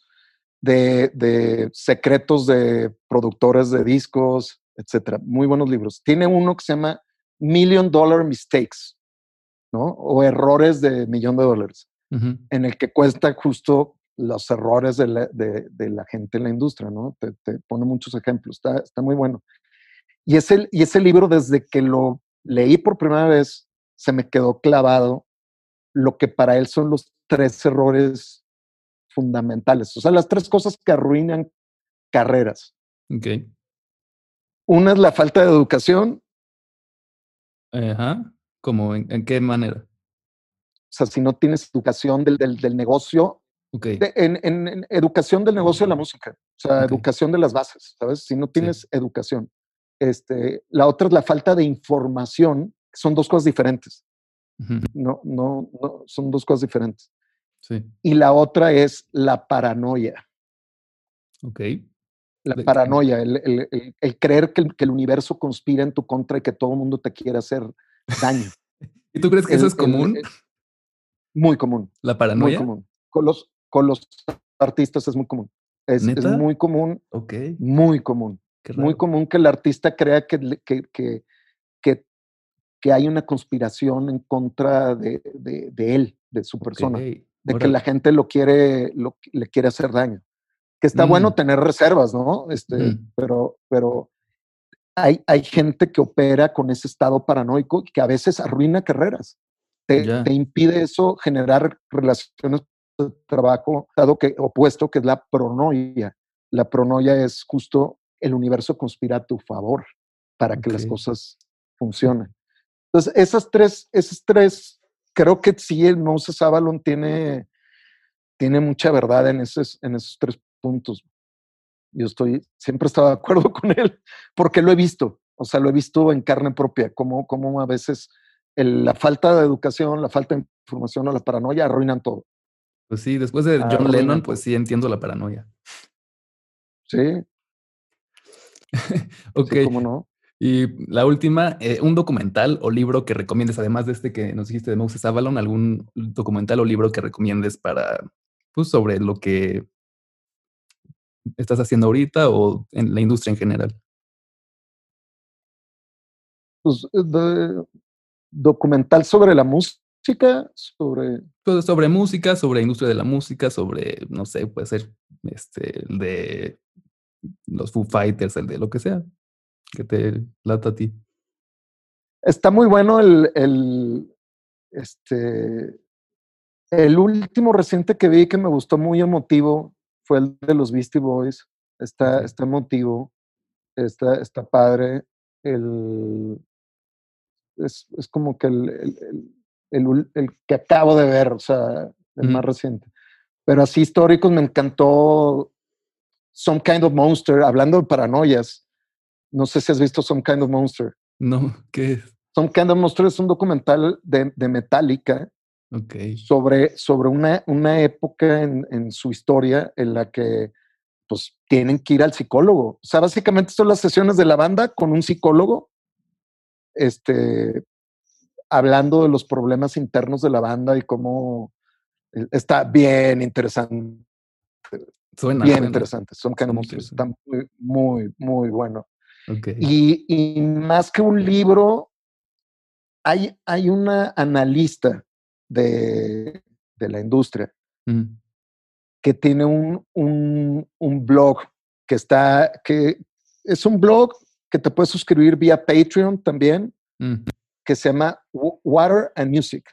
de, de, secretos de productores de discos, etcétera. Muy buenos libros. Tiene uno que se llama Million Dollar Mistakes, ¿no? O errores de millón de dólares, en el que cuesta justo los errores de la, de, de la gente en la industria, ¿no? Te, te, pone muchos ejemplos. Está, está muy bueno. Y ese, y ese libro, desde que lo leí por primera vez, se me quedó clavado lo que para él son los tres errores fundamentales. O sea, las tres cosas que arruinan carreras. Ok. Una es la falta de educación. Ajá. ¿Cómo? ¿En, qué manera? O sea, si no tienes educación del, del, del negocio, okay. en, en, educación del negocio de la música, o sea, educación de las bases, ¿sabes? Si no tienes educación. Este, la otra es la falta de información, son dos cosas diferentes. No, no, no, son dos cosas diferentes. Sí. Y la otra es la paranoia. Ok. La paranoia, el, creer que el, universo conspira en tu contra y que todo el mundo te quiere hacer daño. ¿Y tú crees que eso es común? muy común. ¿La paranoia? Muy común. Con los, con los artistas es muy común. Es, muy común. Ok. Muy común. Muy común que el artista crea que, que, que, que, hay una conspiración en contra de, de, él, de su persona. De que la gente lo quiere, lo, le quiere hacer daño que está bueno mm. tener reservas, ¿no? Este, pero, pero hay, hay gente que opera con ese estado paranoico que a veces arruina carreras. Te, te impide eso generar relaciones trabajo, dado que opuesto, que es la pronoia. La pronoia es justo el universo conspira a tu favor para que las cosas funcionen. Entonces, esas tres, esas tres, creo que sí, el Moses Avalon tiene, tiene mucha verdad en esos, en esos tres puntos. Yo estoy, siempre estaba de acuerdo con él, porque lo he visto, o sea, lo he visto en carne propia, como, como a veces la falta de educación, la falta de información o la paranoia arruinan todo. Pues sí, después de John Lennon, pues sí entiendo la paranoia. Sí. ok. ¿Cómo no? Y la última, eh, un documental o libro que recomiendes, además de este que nos dijiste de Moses Avalon, algún documental o libro que recomiendes para, pues, sobre lo que estás haciendo ahorita o en la industria en general? Pues, eh, documental sobre la música, sobre... Pues sobre música, sobre industria de la música, sobre, no sé, puede ser este, el de los Foo Fighters, el de lo que sea, que te lata a ti. Está muy bueno el, el, este, el último reciente que vi que me gustó muy emotivo fue el de los Beastie Boys. Está, está emotivo, está, está padre. El, es, es como que el, el, el, el, que acabo de ver, o sea, el más reciente. Pero así históricos me encantó Some Kind of Monster, hablando de paranoias. No sé si has visto Some Kind of Monster. No, ¿qué es? Some Kind of Monster es un documental de, de Metallica sobre, sobre una, una época en, en, su historia en la que pues tienen que ir al psicólogo. O sea, básicamente son las sesiones de la banda con un psicólogo, este, hablando de los problemas internos de la banda y cómo eh, está bien interesante. Suena, bien interesante. Son está muy, muy, muy bueno. Y, y, más que un libro, hay, hay una analista de, la industria, que tiene un, un, blog que está, que es un blog que te puedes suscribir vía Patreon también, que se llama Water and Music.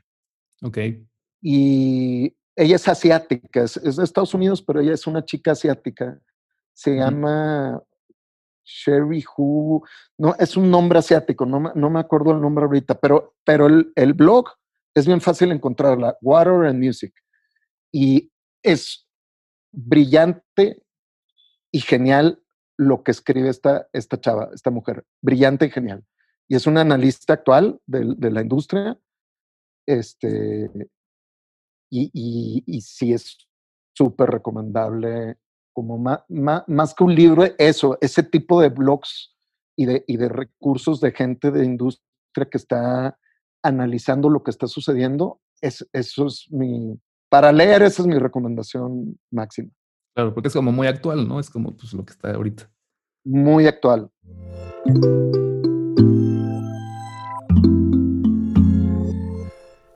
Ok. Y ella es asiática, es, de Estados Unidos, pero ella es una chica asiática. Se llama Sherry Hu, no, es un nombre asiático, no, no me acuerdo el nombre ahorita, pero, pero el, el blog es bien fácil encontrarla, Water and Music. Y es brillante y genial lo que escribe esta, esta chava, esta mujer. Brillante y genial. Y es una analista actual de, la industria. Este, y, y, y sí es súper recomendable, como más, más, que un libro, eso, ese tipo de blogs y de, y de recursos de gente de industria que está analizando lo que está sucediendo, es, eso es mi, para leer esa es mi recomendación máxima. Claro, porque es como muy actual, ¿no? Es como pues, lo que está ahorita. Muy actual.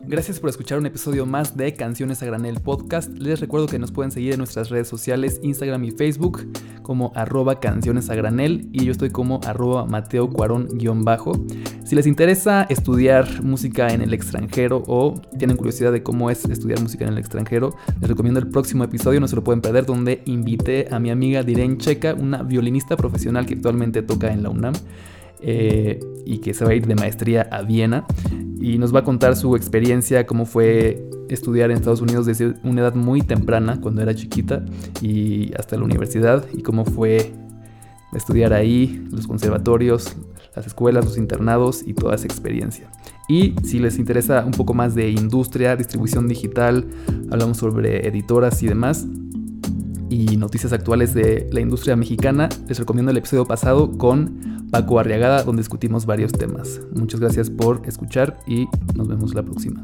Gracias por escuchar un episodio más de Canciones a Granel Podcast. Les recuerdo que nos pueden seguir en nuestras redes sociales, Instagram y Facebook, como arroba canciones a granel y yo estoy como arroba Mateo Cuarón-bajo. Si les interesa estudiar música en el extranjero o tienen curiosidad de cómo es estudiar música en el extranjero, les recomiendo el próximo episodio, no se lo pueden perder, donde invité a mi amiga Diren Checa, una violinista profesional que actualmente toca en la UNAM. Eh, y que se va a ir de maestría a Viena y nos va a contar su experiencia, cómo fue estudiar en Estados Unidos desde una edad muy temprana, cuando era chiquita, y hasta la universidad, y cómo fue estudiar ahí, los conservatorios, las escuelas, los internados y toda esa experiencia. Y si les interesa un poco más de industria, distribución digital, hablamos sobre editoras y demás, y noticias actuales de la industria mexicana, les recomiendo el episodio pasado con Paco Arriagada, donde discutimos varios temas. Muchas gracias por escuchar y nos vemos la próxima.